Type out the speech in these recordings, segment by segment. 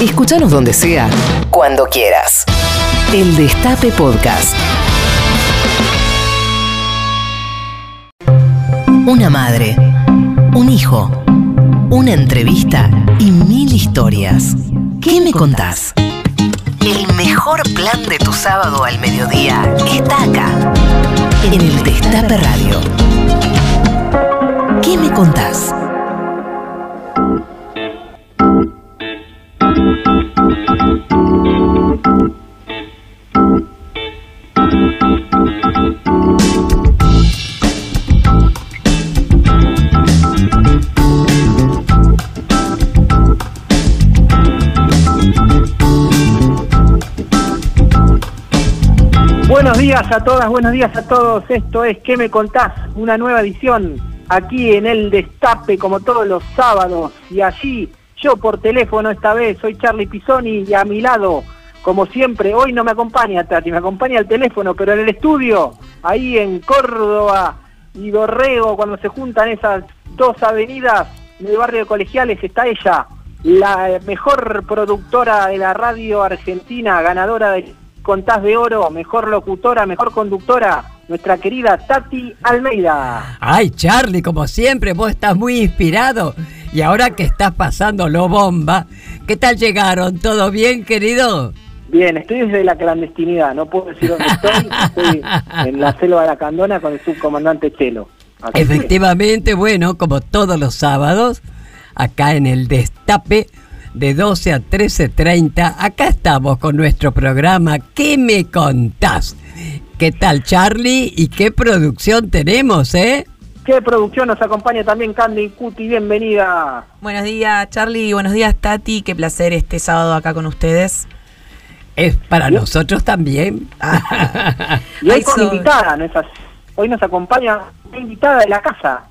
Escúchanos donde sea, cuando quieras. El Destape Podcast. Una madre, un hijo, una entrevista y mil historias. ¿Qué me contás? El mejor plan de tu sábado al mediodía está acá, en el Destape Radio. ¿Qué me contás? Días a todas, buenos días a todos. Esto es ¿Qué me contás? Una nueva edición aquí en el Destape como todos los sábados y allí yo por teléfono esta vez soy Charlie Pisoni y a mi lado como siempre hoy no me acompaña Tati, me acompaña el teléfono pero en el estudio ahí en Córdoba y Dorrego cuando se juntan esas dos avenidas en el barrio de Colegiales está ella la mejor productora de la radio argentina ganadora de Contás de Oro, mejor locutora, mejor conductora, nuestra querida Tati Almeida. Ay, Charlie, como siempre, vos estás muy inspirado. Y ahora que estás pasando lo bomba, ¿qué tal llegaron? ¿Todo bien, querido? Bien, estoy desde la clandestinidad, no puedo decir dónde estoy. Estoy en la selva de la Candona con el subcomandante Chelo. Efectivamente, bueno, como todos los sábados, acá en el Destape, de 12 a 13.30. Acá estamos con nuestro programa ¿Qué me contás? ¿Qué tal Charlie? ¿Y qué producción tenemos, eh? ¿Qué producción nos acompaña también Candy Cuti? Bienvenida. Buenos días Charlie, buenos días Tati, qué placer este sábado acá con ustedes. Es para nosotros también. y hoy con invitada, ¿no es así? Hoy nos acompaña una invitada de la casa.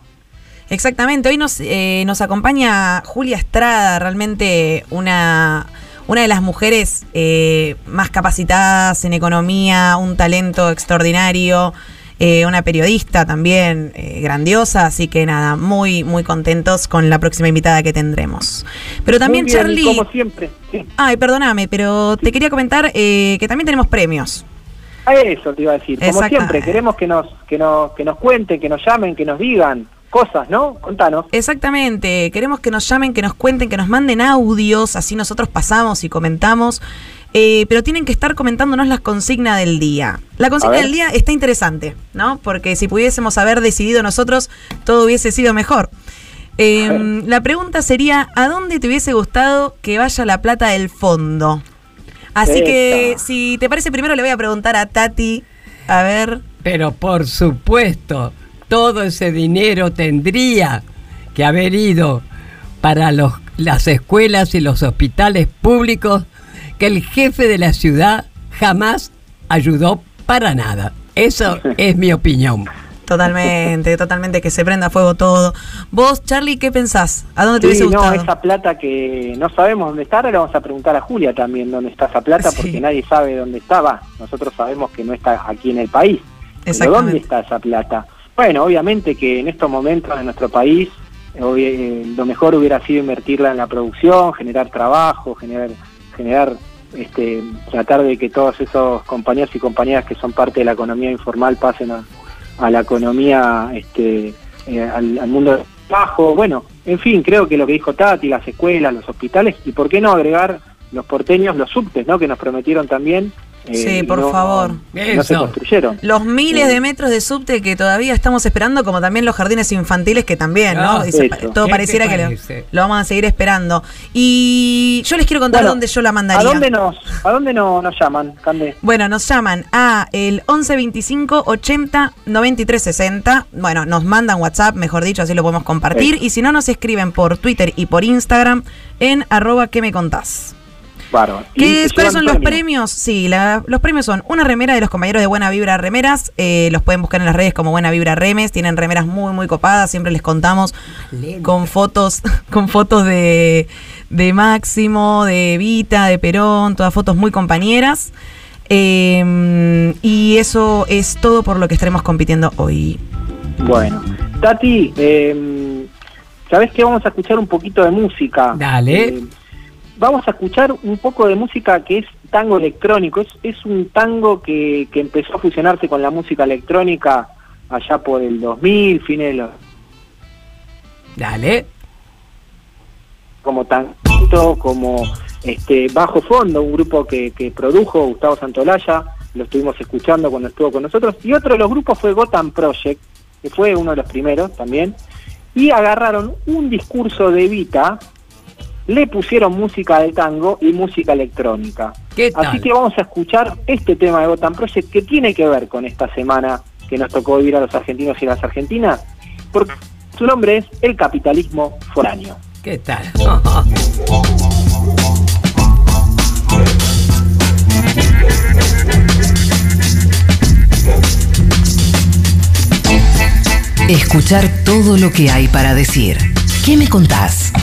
Exactamente, hoy nos, eh, nos acompaña Julia Estrada, realmente una, una de las mujeres eh, más capacitadas en economía, un talento extraordinario, eh, una periodista también grandiosa, así que nada, muy, muy contentos con la próxima invitada que tendremos. Pero también, bien, Charlie... Como siempre. Sí. Ay, perdóname, pero te quería comentar que también tenemos premios. A eso te iba a decir. Como siempre, queremos que nos, que nos, que nos cuenten, que nos llamen, que nos digan cosas, ¿no? Contanos. Exactamente, queremos que nos llamen, que nos cuenten, que nos manden audios, así nosotros pasamos y comentamos, eh, pero tienen que estar comentándonos las consignas del día. La consigna del día está interesante, ¿no? Porque si pudiésemos haber decidido nosotros, todo hubiese sido mejor. Eh, ver. la pregunta sería, ¿a dónde te hubiese gustado que vaya la plata del fondo? Así que, si te parece, primero le voy a preguntar a Tati, a ver... Pero por supuesto, todo ese dinero tendría que haber ido para los, las escuelas y los hospitales públicos que el jefe de la ciudad jamás ayudó para nada. Eso es mi opinión. Totalmente, totalmente, que se prenda fuego todo. Vos, Charlie, ¿qué pensás? ¿A dónde te Sí, hubiese no, gustado? esa plata que no sabemos dónde está, ahora le vamos a preguntar a Julia también dónde está esa plata, Sí. porque nadie sabe dónde estaba. Nosotros sabemos que no está aquí en el país. Pero Exactamente. ¿dónde está esa plata? Bueno, obviamente que en estos momentos de nuestro país eh, lo mejor hubiera sido invertirla en la producción, generar trabajo, generar, generar este, tratar de que todos esos compañeros y compañeras que son parte de la economía informal pasen a, a la economía, este, eh, al, al mundo del trabajo. Bueno, en fin, creo que lo que dijo Tati, las escuelas, los hospitales, y por qué no agregar los porteños, los subtes, ¿no? Que nos prometieron también. Eh, Sí, por no- favor. No se construyeron. Los miles Sí. de metros de subte que todavía estamos esperando, como también los jardines infantiles que también, ¿no? Ah, Y se- eso. todo ¿Qué pareciera que lo, vamos a seguir esperando. Y yo les quiero contar Bueno, dónde yo la mandaría. ¿A dónde nos, a dónde no, nos llaman, Cande? Bueno, nos llaman a el 11 25 80 93 60. Bueno, nos mandan WhatsApp, mejor dicho, así lo podemos compartir. Y si no, nos escriben por Twitter y por Instagram en arroba que me contás. Bárbaro. ¿Y ¿Qué, ¿Cuáles son los premios? premios? Sí, la- los premios son una remera de los compañeros de Buena Vibra Remeras. eh, los pueden buscar en las redes como Buena Vibra Remes. Tienen remeras muy, muy copadas. Siempre les contamos con fotos, con fotos de, de Máximo, de Vita, de Perón, todas fotos muy compañeras. Eh, y eso es todo por lo que estaremos compitiendo hoy. Bueno, Tati, eh, ¿sabés que vamos a escuchar un poquito de música? Dale. Vamos a escuchar un poco de música que es tango electrónico. Es, es un tango que, que empezó a fusionarse con la música electrónica allá por el 2000, fines de los... Dale. Como tanto, como este Bajo Fondo, un grupo que, que produjo Gustavo Santolaya, lo estuvimos escuchando cuando estuvo con nosotros. Y otro de los grupos fue Gotham Project, que fue uno de los primeros también. Y agarraron un discurso de Vita, le pusieron música de tango y música electrónica. ¿Qué tal? Así que vamos a escuchar este tema de Gotham Project que tiene que ver con esta semana que nos tocó vivir a los argentinos y las argentinas, porque su nombre es El capitalismo foráneo. ¿Qué tal? Escuchar todo lo que hay para decir. ¿Qué me contás?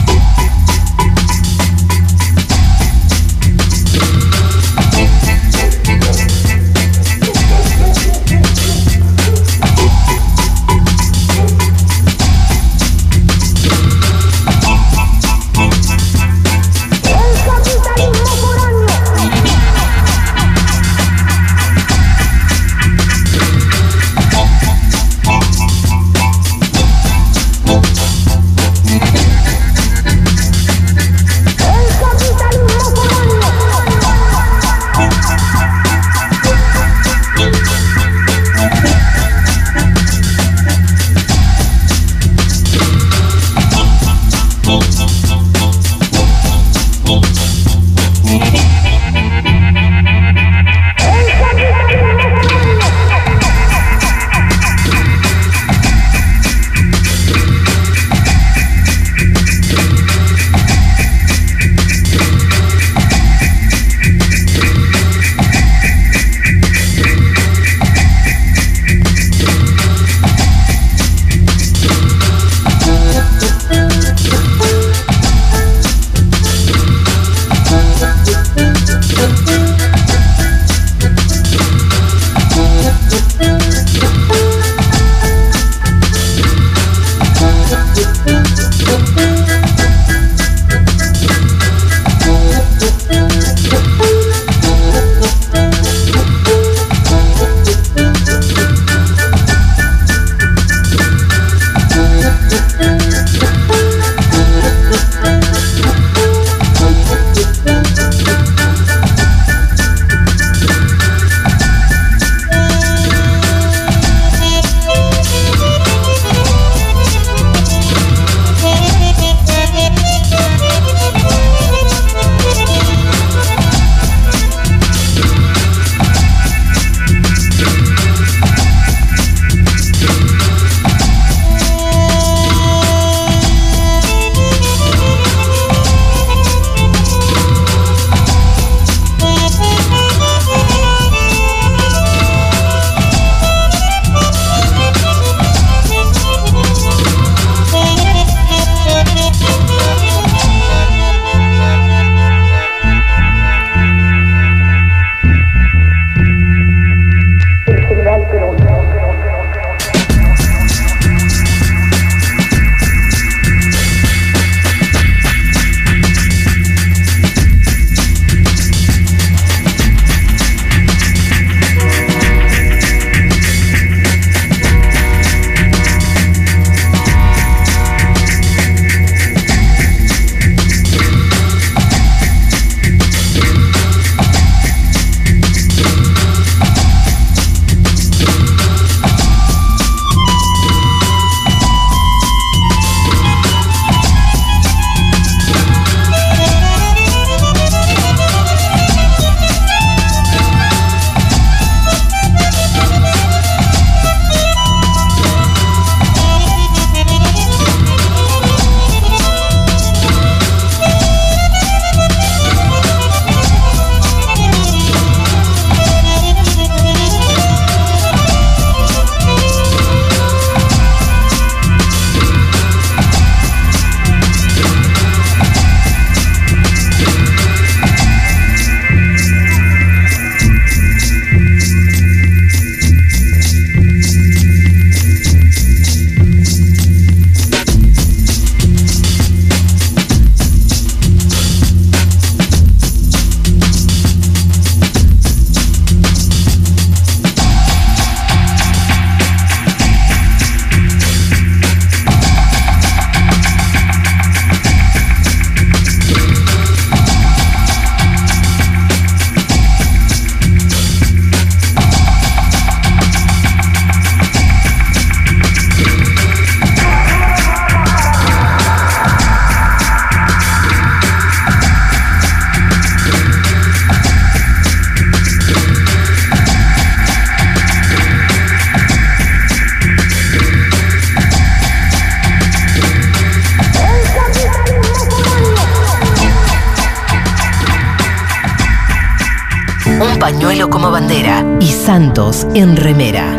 Y Santos en remera.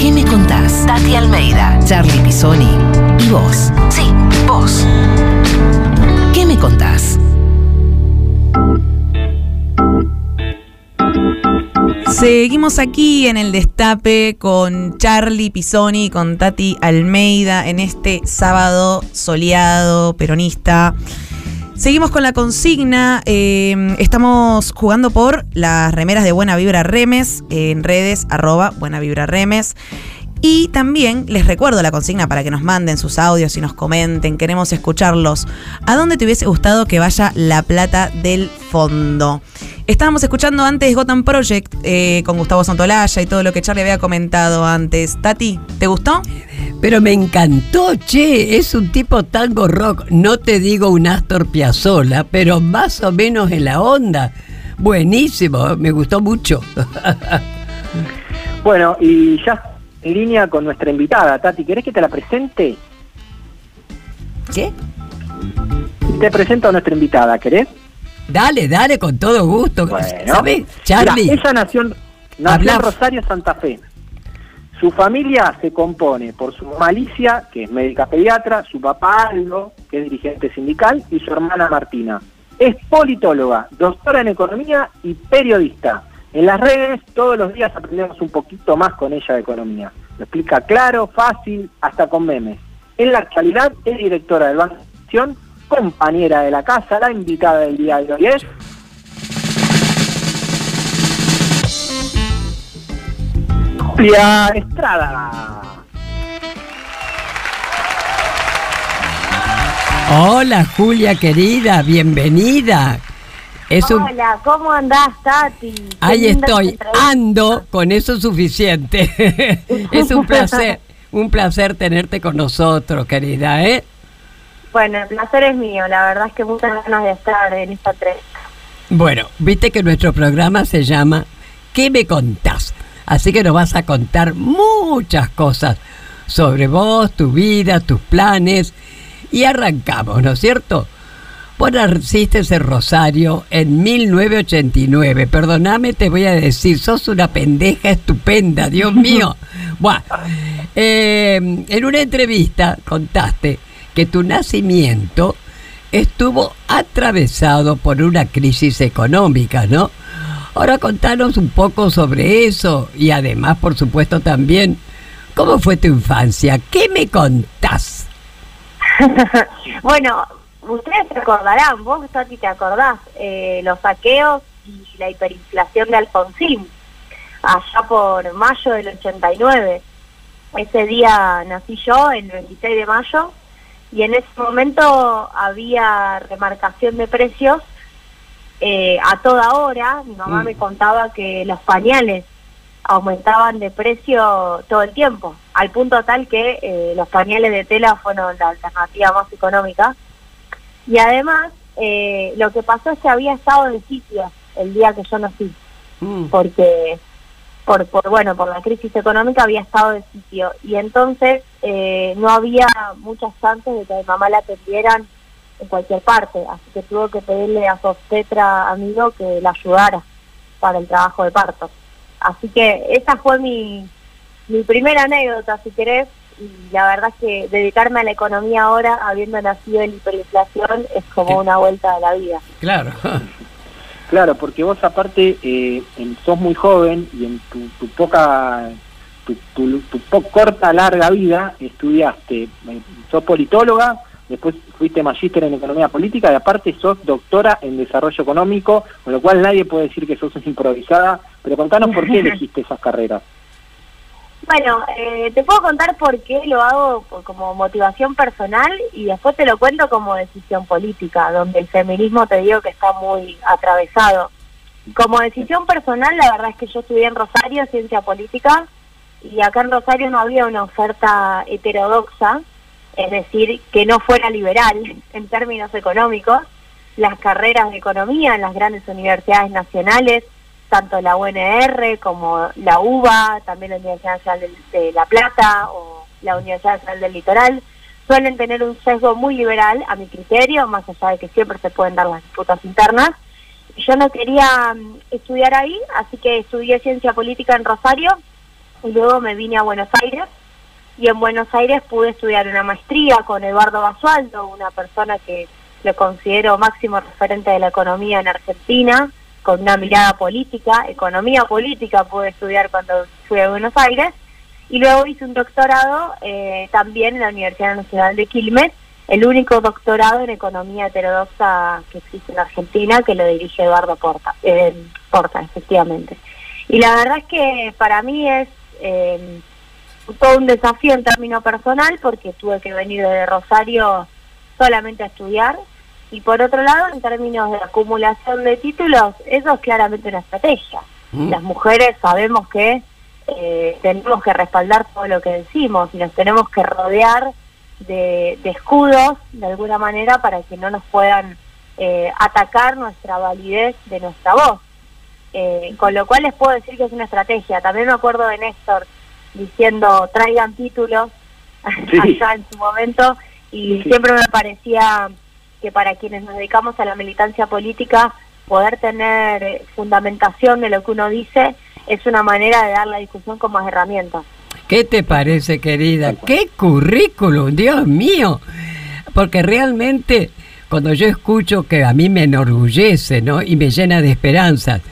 ¿Qué me contás? Tati Almeida, Charlie Pisoni y vos. Sí, vos. ¿Qué me contás? Seguimos aquí en el destape con Charlie Pisoni con Tati Almeida en este sábado soleado, peronista. Seguimos con la consigna. eh, estamos jugando por las remeras de Buena Vibra Remes en redes arroba Buena Remes. Y también les recuerdo la consigna para que nos manden sus audios y nos comenten. Queremos escucharlos. ¿A dónde te hubiese gustado que vaya la plata del fondo? Estábamos escuchando antes Gotham Project eh, con Gustavo Santolaya y todo lo que Charlie había comentado antes. Tati, ¿te gustó? Pero me encantó, che, es un tipo tango rock, no te digo un Astor Piazzolla, pero más o menos en la onda. Buenísimo, me gustó mucho. Bueno, y ya en línea con nuestra invitada, Tati, ¿querés que te la presente? ¿Qué? Te presento a nuestra invitada, ¿querés? Dale, dale, con todo gusto. Bueno, ¿Sabes, Charlie? Mirá, ella nació, en- nació Habla. en Rosario, Santa Fe. Su familia se compone por su mamá Alicia, que es médica pediatra, su papá Aldo, que es dirigente sindical, y su hermana Martina. Es politóloga, doctora en economía y periodista. En las redes todos los días aprendemos un poquito más con ella de economía. Lo explica claro, fácil, hasta con memes. En la actualidad es directora del Banco de Nación, compañera de la casa, la invitada del día de hoy es Julia Estrada. Hola, Julia querida, bienvenida. Es un... Hola, ¿cómo andás, Tati? Qué Ahí estoy, ando, con eso es suficiente. es un placer, un placer tenerte con nosotros, querida, ¿eh? Bueno, el placer es mío, la verdad es que muchas ganas de estar en esta entrevista. Bueno, viste que nuestro programa se llama ¿Qué me contás? Así que nos vas a contar muchas cosas sobre vos, tu vida, tus planes. Y arrancamos, ¿no es cierto? Vos naciste en Rosario en 1989. Perdóname, te voy a decir, sos una pendeja estupenda, Dios mío. Buah. Eh, en una entrevista contaste que tu nacimiento estuvo atravesado por una crisis económica, ¿no? Ahora contanos un poco sobre eso y además, por supuesto, también, ¿cómo fue tu infancia? ¿Qué me contás? bueno, ustedes se acordarán, vos, Tati, te acordás, eh, los saqueos y la hiperinflación de Alfonsín, allá por mayo del 89. Ese día nací yo, el 26 de mayo, y en ese momento había remarcación de precios eh, a toda hora. Mi mamá Mm. me contaba que los pañales aumentaban de precio todo el tiempo, al punto tal que eh, los pañales de tela fueron la alternativa más económica. Y además, eh, lo que pasó es que había estado de sitio el día que yo nací, Mm, porque por, por bueno por la crisis económica había estado de sitio y entonces eh, no había muchas chances de que a mi mamá la atendieran en cualquier parte, así que tuvo que pedirle a su obstetra amigo que la ayudara para el trabajo de parto. Así que esa fue mi, mi primera anécdota, si querés, y la verdad es que dedicarme a la economía ahora, habiendo nacido en hiperinflación, es como una vuelta de la vida. claro. Claro, porque vos aparte eh, en- sos muy joven y en tu, tu poca, tu, tu- tu po- corta, larga vida estudiaste, eh, sos politóloga, después fuiste magíster en economía política y aparte sos doctora en desarrollo económico, con lo cual nadie puede decir que sos una improvisada, pero contanos por qué elegiste esas carreras. Bueno, eh, te puedo contar por qué lo hago como motivación personal y después te lo cuento como decisión política, donde el feminismo te digo que está muy atravesado. Como decisión personal, la verdad es que yo estudié en Rosario ciencia política y acá en Rosario no había una oferta heterodoxa, es decir, que no fuera liberal en términos económicos. Las carreras de economía en las grandes universidades nacionales tanto la UNR como la UBA, también la Universidad Nacional de, La Plata o la Universidad Nacional del Litoral, suelen tener un sesgo muy liberal a mi criterio, más allá de que siempre se pueden dar las disputas internas. yo no quería mm, estudiar ahí, así que estudié ciencia política en Rosario y luego me vine a Buenos Aires y en Buenos Aires pude estudiar una maestría con Eduardo Basualdo, una persona que lo considero máximo referente de la economía en Argentina, con una mirada política, economía política pude estudiar cuando fui a Buenos Aires y luego hice un doctorado eh, también en la Universidad Nacional de Quilmes, el único doctorado en economía heterodoxa que existe en Argentina, que lo dirige Eduardo Porta, eh, Porta efectivamente. Y la verdad es que para mí es eh, todo un desafío en términos personal, porque tuve que venir de Rosario solamente a estudiar, y por otro lado, en términos de acumulación de títulos, eso es claramente una estrategia. Mm. Las mujeres sabemos que eh, tenemos que respaldar todo lo que decimos y nos tenemos que rodear de, de escudos de alguna manera para que no nos puedan eh, atacar nuestra validez de nuestra voz. Eh, con lo cual les puedo decir que es una estrategia. También me acuerdo de Néstor diciendo traigan títulos Sí. allá en su momento y Sí. siempre me parecía que para quienes nos dedicamos a la militancia política poder tener eh, fundamentación de lo que uno dice es una manera de dar la discusión con más herramientas. ¿Qué te parece, querida? ¡Qué currículum, Dios mío! Porque realmente cuando yo escucho que a mí me enorgullece, ¿no? Y me llena de esperanzas.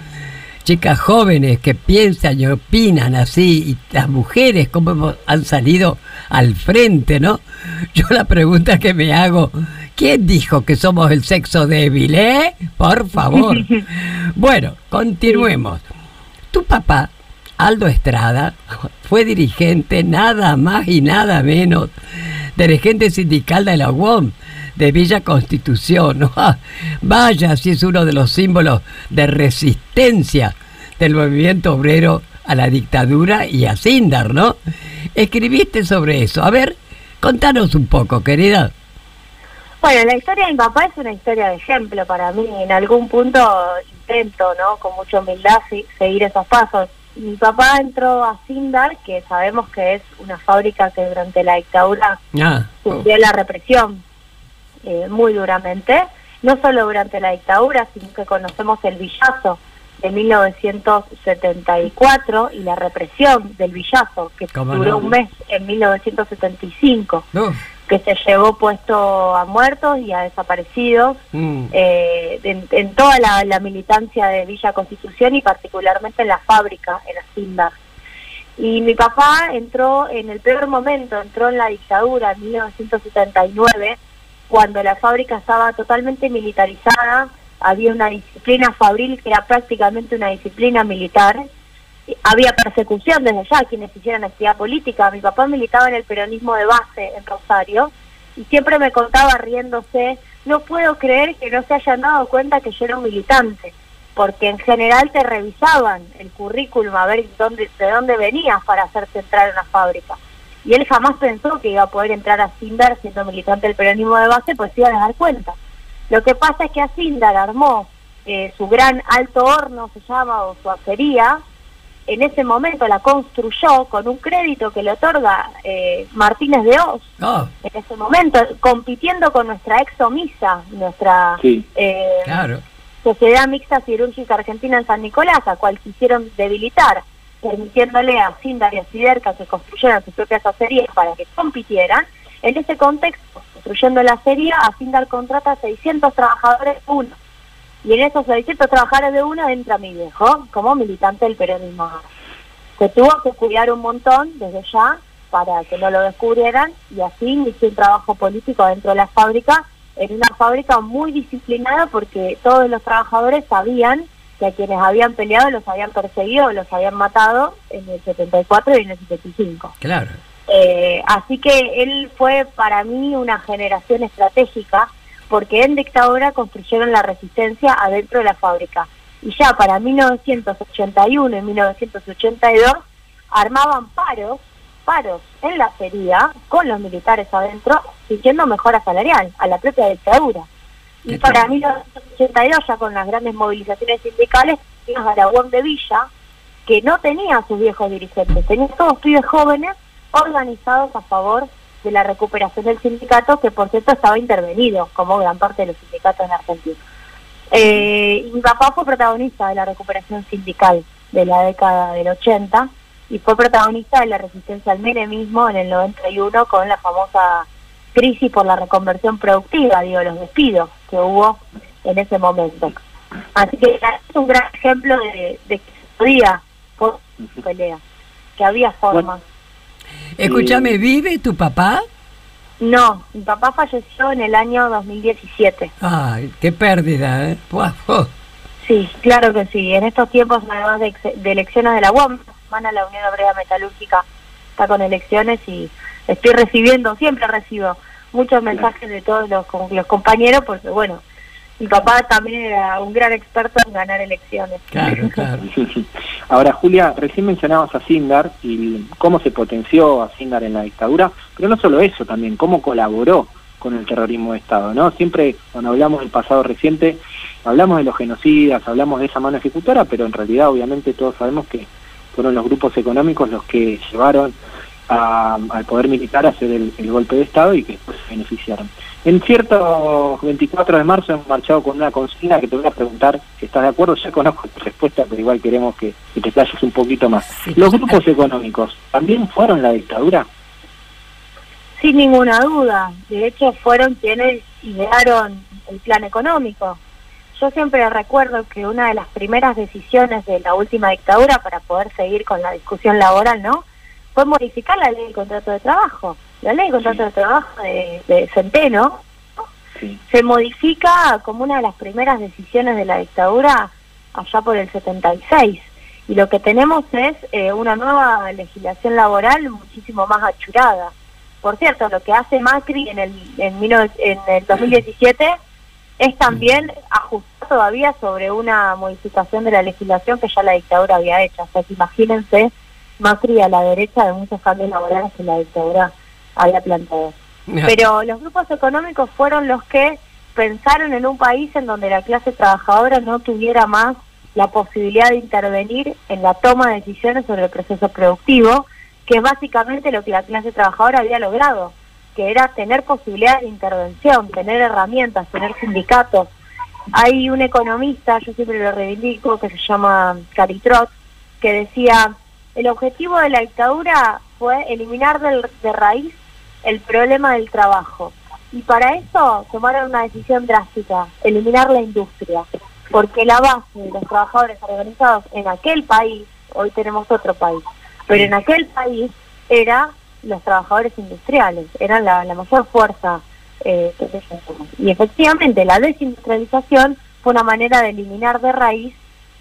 Chicas jóvenes que piensan y opinan así, y las mujeres cómo han salido al frente, ¿no? Yo la pregunta que me hago, ¿quién dijo que somos el sexo débil, eh? Por favor. Bueno, continuemos. Tu papá, Aldo Estrada, fue dirigente nada más y nada menos, dirigente sindical de la UOM de Villa Constitución. ¿no? Ah, Vaya, si es uno de los símbolos de resistencia del movimiento obrero a la dictadura y a Sindar, ¿no? Escribiste sobre eso. A ver, contanos un poco, querida. Bueno, la historia de mi papá es una historia de ejemplo para mí. En algún punto intento, ¿no? Con mucha humildad seguir esos pasos. Mi papá entró a Sindar, que sabemos que es una fábrica que durante la dictadura Ah, sufrió la represión eh, muy duramente, no solo durante la dictadura, sino que conocemos el villazo de 1974 y la represión del villazo, que ¿Cómo duró no? un mes en 1975 uf, que se llevó puesto a muertos y a desaparecidos mm, eh, en, en toda la, la militancia de Villa Constitución y particularmente en la fábrica, en Asindar. Y mi papá entró en el peor momento, entró en la dictadura en 1979, cuando la fábrica estaba totalmente militarizada, había una disciplina fabril que era prácticamente una disciplina militar, había persecución desde allá quienes hicieran actividad política. Mi papá militaba en el peronismo de base en Rosario y siempre me contaba riéndose, no puedo creer que no se hayan dado cuenta que yo era un militante, porque en general te revisaban el currículum a ver dónde, de dónde venías para hacerte entrar a una fábrica. Y él jamás pensó que iba a poder entrar a Sindar siendo militante del peronismo de base, pues iban a dar cuenta. Lo que pasa es que a Sindar armó eh, su gran alto horno, se llama, o su acería, en ese momento la construyó con un crédito que le otorga eh, Martínez de Oz, oh, en ese momento, compitiendo con nuestra exomisa, nuestra Sí. eh, claro. Sociedad Mixta Cirúrgica Argentina en San Nicolás, a cual quisieron debilitar, permitiéndole a Sindar y a Siderca que construyeran sus propias acerías para que compitieran. En ese contexto, construyendo la acería, a Sindar contrata a 600 trabajadores uno. Y en esos 600 trabajadores de uno entra mi viejo como militante del peronismo. Se tuvo que cuidar un montón desde ya para que no lo descubrieran y así inició un trabajo político dentro de la fábrica, en una fábrica muy disciplinada porque todos los trabajadores sabían que a quienes habían peleado los habían perseguido, los habían matado en el 74 y en el 75. Claro. Eh, así que él fue para mí una generación estratégica porque en dictadura construyeron la resistencia adentro de la fábrica. Y ya para 1981 y 1982 armaban paros, paros en la feria con los militares adentro, exigiendo mejora salarial a la propia dictadura. Y para tal. 1982, ya con las grandes movilizaciones sindicales, teníamos a la UOM de Villa, que no tenía a sus viejos dirigentes, tenía todos pibes jóvenes organizados a favor de la recuperación del sindicato, que por cierto estaba intervenido, como gran parte de los sindicatos en Argentina. Eh, y mi papá fue protagonista de la recuperación sindical de la década del 80 y fue protagonista de la resistencia al menemismo en el 91 con la famosa crisis por la reconversión productiva, digo, los despidos que hubo en ese momento. Así que es un gran ejemplo de, que se podía por pelea, que había formas. Escúchame, ¿vive tu papá? No, mi papá falleció en el año 2017. Ay, qué pérdida, ¿eh? Sí, claro que sí. En estos tiempos, además de, elecciones de la van a la Unión Obrera Metalúrgica, está con elecciones y estoy recibiendo, siempre recibo muchos mensajes de todos los, los compañeros, porque bueno, mi papá también era un gran experto en ganar elecciones. Claro, claro. Ahora, Julia, recién mencionabas a Sindar y cómo se potenció a Sindar en la dictadura, pero no solo eso, también cómo colaboró con el terrorismo de Estado, ¿no? Siempre cuando hablamos del pasado reciente, hablamos de los genocidas, hablamos de esa mano ejecutora, pero en realidad obviamente todos sabemos que fueron los grupos económicos los que llevaron al poder militar a hacer el, golpe de Estado y que después se beneficiaron. En cierto 24 de marzo hemos marchado con una consigna que te voy a preguntar si estás de acuerdo. Ya conozco tu respuesta, pero igual queremos que, te playes un poquito más. ¿Los grupos económicos también fueron la dictadura? Sin ninguna duda. De hecho, fueron quienes idearon el plan económico. Yo siempre recuerdo que una de las primeras decisiones de la última dictadura para poder seguir con la discusión laboral, ¿no? Fue modificar la ley del contrato de trabajo. La ley del contrato de trabajo de, Centeno se modifica como una de las primeras decisiones de la dictadura allá por el 76. Y lo que tenemos es eh, una nueva legislación laboral muchísimo más achurada. Por cierto, lo que hace Macri en el, en, en el 2017 es también ajustar todavía sobre una modificación de la legislación que ya la dictadura había hecho. O sea, que imagínense Macri a la derecha de muchos cambios laborales que la dictadura había planteado. Pero los grupos económicos fueron los que pensaron en un país en donde la clase trabajadora no tuviera más la posibilidad de intervenir en la toma de decisiones sobre el proceso productivo, que es básicamente lo que la clase trabajadora había logrado, que era tener posibilidades de intervención, tener herramientas, tener sindicatos. Hay un economista, yo siempre lo reivindico, que se llama Caritrot, que decía, el objetivo de la dictadura fue eliminar de raíz el problema del trabajo. Y para eso tomaron una decisión drástica, eliminar la industria, porque la base de los trabajadores organizados en aquel país, hoy tenemos otro país, pero en aquel país era los trabajadores industriales, eran la, mayor fuerza eh, Y efectivamente la desindustrialización fue una manera de eliminar de raíz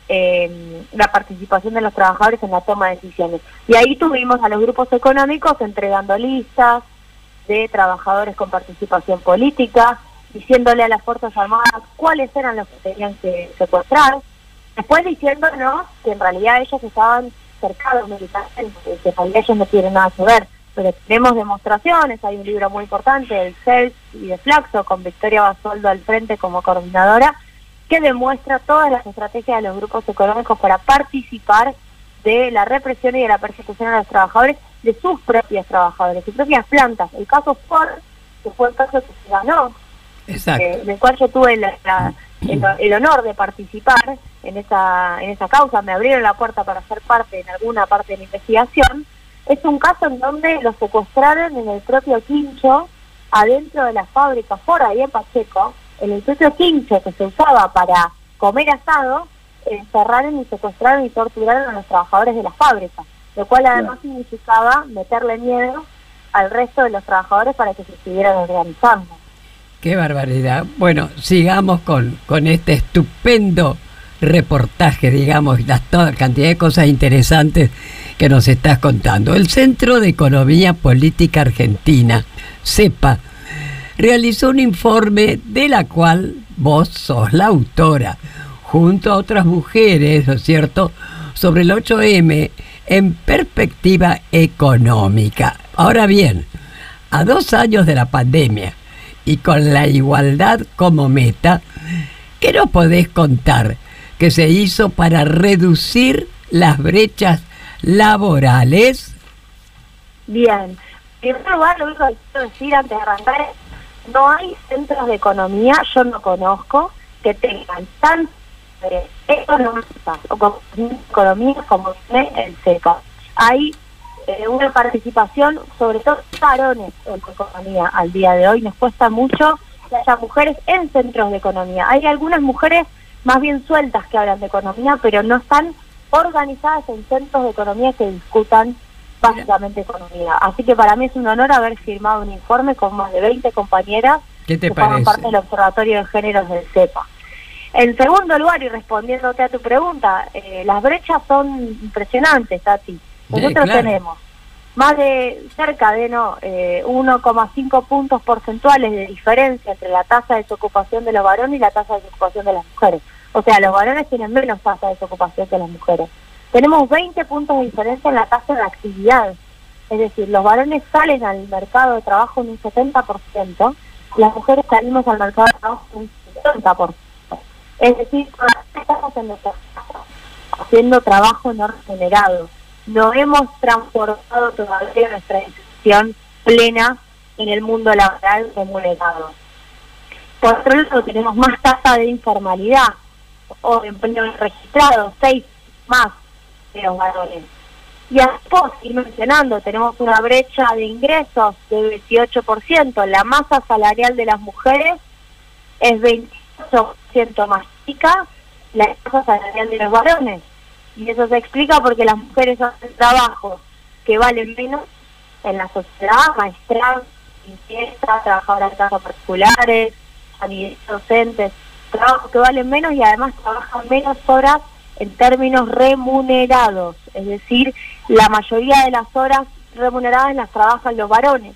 eh, la participación de los trabajadores en la toma de decisiones. Y ahí tuvimos a los grupos económicos entregando listas de trabajadores con participación política, diciéndole a las Fuerzas Armadas cuáles eran los que tenían que secuestrar, después diciéndonos que en realidad ellos estaban cercados militarmente, que en realidad ellos no tienen nada que ver, pero tenemos demostraciones, hay un libro muy importante del CELS y de Flaxo, con Victoria Basoldo al frente como coordinadora, que demuestra todas las estrategias de los grupos económicos para participar de la represión y de la persecución a los trabajadores de sus propios trabajadores, sus propias plantas. El caso Ford, que fue el caso que se ganó, eh, del cual yo tuve el, honor de participar en esa, en esa causa, me abrieron la puerta para ser parte en alguna parte de la investigación, es un caso en donde los secuestraron en el propio quincho, adentro de la fábrica Ford, ahí en Pacheco, en el propio quincho que se usaba para comer asado, encerraron y secuestraron y torturaron a los trabajadores de las fábricas, lo cual además significaba meterle miedo al resto de los trabajadores para que se siguieran organizando. Qué barbaridad. Bueno, sigamos con, con este estupendo reportaje, digamos, la toda cantidad de cosas interesantes que nos estás contando. El Centro de Economía Política Argentina, CEPA, realizó un informe de la cual vos sos la autora, junto a otras mujeres, ¿no es cierto?, sobre el 8M en perspectiva económica. Ahora bien, a dos años de la pandemia y con la igualdad como meta, ¿qué nos podés contar que se hizo para reducir las brechas laborales? Bien, en primer lugar, lo único que quiero decir antes de arrancar no hay centros de economía, yo no conozco, que tengan tanto eh, económicas o como economía como tiene el CEPA. Hay eh, una participación, sobre todo varones en economía al día de hoy. Nos cuesta mucho que haya mujeres en centros de economía. Hay algunas mujeres más bien sueltas que hablan de economía, pero no están organizadas en centros de economía que discutan básicamente economía. Así que para mí es un honor haber firmado un informe con más de 20 compañeras ¿Qué te que forman parece? parte del Observatorio de Géneros del CEPA. En segundo lugar, y respondiéndote a tu pregunta, eh, las brechas son impresionantes, Tati. Nosotros claro. tenemos más de cerca de no eh, 1,5 puntos porcentuales de diferencia entre la tasa de desocupación de los varones y la tasa de desocupación de las mujeres. O sea, los varones tienen menos tasa de desocupación que las mujeres. Tenemos 20 puntos de diferencia en la tasa de actividad. Es decir, los varones salen al mercado de trabajo en un 70%, las mujeres salimos al mercado de trabajo en un 50%. Es decir, estamos en haciendo trabajo no remunerado. No hemos transformado todavía nuestra inserción plena en el mundo laboral remunerado. Por otro lado, tenemos más tasa de informalidad o de empleo registrado, seis más de los varones. Y después, ir mencionando, tenemos una brecha de ingresos de 28%. La masa salarial de las mujeres es 28% más chica, la masa salarial de los varones. Y eso se explica porque las mujeres hacen trabajos que valen menos en la sociedad, maestras, limpieza, trabajadoras de casas particulares, docentes, trabajos que valen menos y además trabajan menos horas en términos remunerados, es decir, la mayoría de las horas remuneradas las trabajan los varones.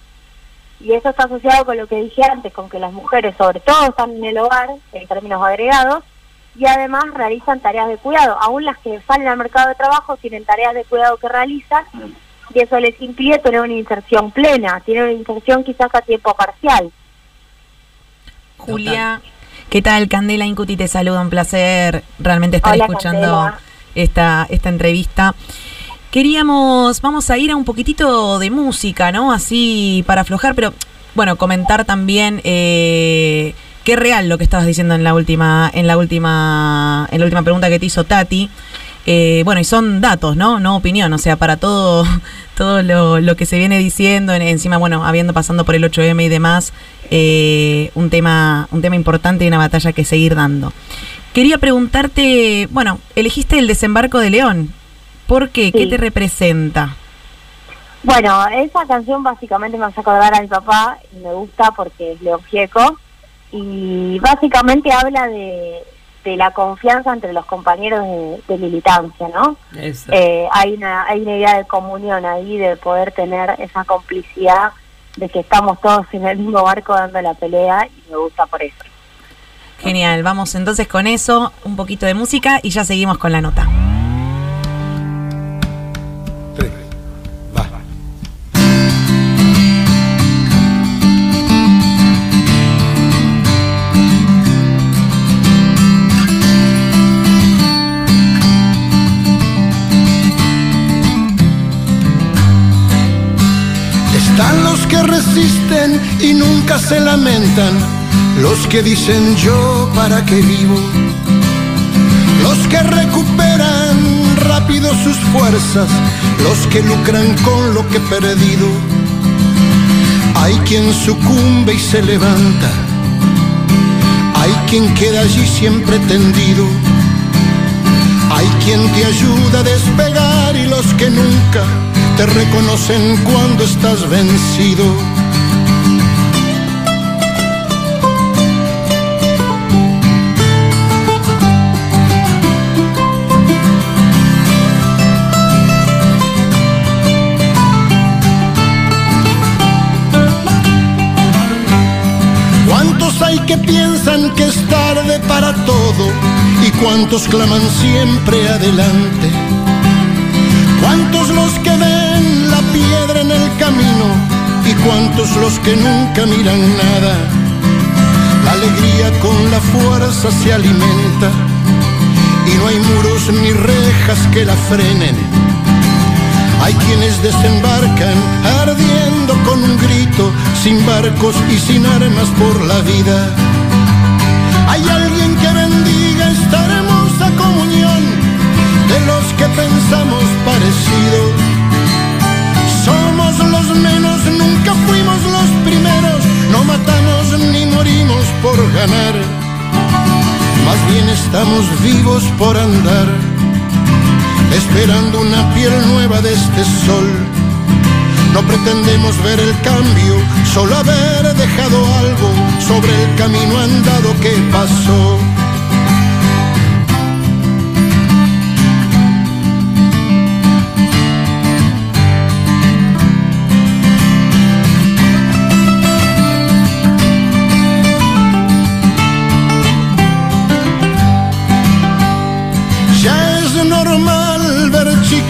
Y eso está asociado con lo que dije antes, con que las mujeres sobre todo están en el hogar, en términos agregados, y además realizan tareas de cuidado. Aún las que salen al mercado de trabajo tienen tareas de cuidado que realizan y eso les impide tener una inserción plena, tienen una inserción quizás a tiempo parcial. Julia, ¿qué tal? Candela Incuti te saluda, un placer realmente estar Hola, escuchando Candela. esta, esta entrevista. Queríamos, vamos a ir a un poquitito de música, ¿no? Así para aflojar, pero bueno, comentar también eh, qué real lo que estabas diciendo en la última, en la última, en la última pregunta que te hizo Tati. Eh, bueno, y son datos, ¿no? No opinión, o sea, para todo, todo lo, lo que se viene diciendo, en- encima, bueno, habiendo pasando por el 8M y demás, eh, un tema, un tema importante y una batalla que seguir dando. Quería preguntarte, bueno, elegiste el desembarco de León. ¿Por qué? ¿Qué te representa? Bueno, esa canción básicamente me hace acordar a mi papá y me gusta porque es León Gieco y básicamente habla de, de la confianza entre los compañeros de, de militancia, ¿no? Eh, hay una hay una idea de comunión ahí, de poder tener esa complicidad de que estamos todos en el mismo barco dando la pelea y me gusta por eso. Genial, vamos entonces con eso, un poquito de música y ya seguimos con la nota. Y nunca se lamentan, los que dicen yo para qué vivo, los que recuperan rápido sus fuerzas, los que lucran con lo que he perdido. Hay quien sucumbe y se levanta, hay quien queda allí siempre tendido. Hay quien te ayuda a despegar y los que nunca te reconocen cuando estás vencido. Que piensan que es tarde para todo? ¿Y cuántos claman siempre adelante? ¿Cuántos los que ven la piedra en el camino? ¿Y cuántos los que nunca miran nada? La alegría con la fuerza se alimenta y no hay muros ni rejas que la frenen. Hay quienes desembarcan ardiendo grito, sin barcos y sin armas por la vida. Hay alguien que bendiga esta hermosa comunión de los que pensamos parecido. Somos los menos, nunca fuimos los primeros, no matamos ni morimos por ganar, más bien estamos vivos por andar, esperando una piel nueva de este sol no pretendemos ver el cambio, solo haber dejado algo sobre el camino andado que pasó.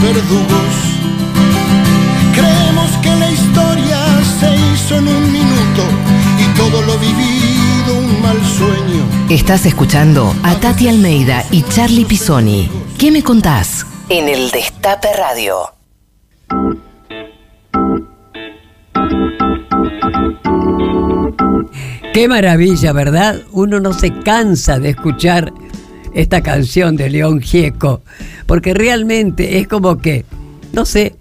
Verdugos. Creemos que la historia se hizo en un minuto y todo lo vivido un mal sueño. Estás escuchando a Tati Almeida y Charlie Pisoni. ¿Qué me contás? En el Destape Radio. Qué maravilla, ¿verdad? Uno no se cansa de escuchar esta canción de León Gieco, porque realmente es como que, no sé,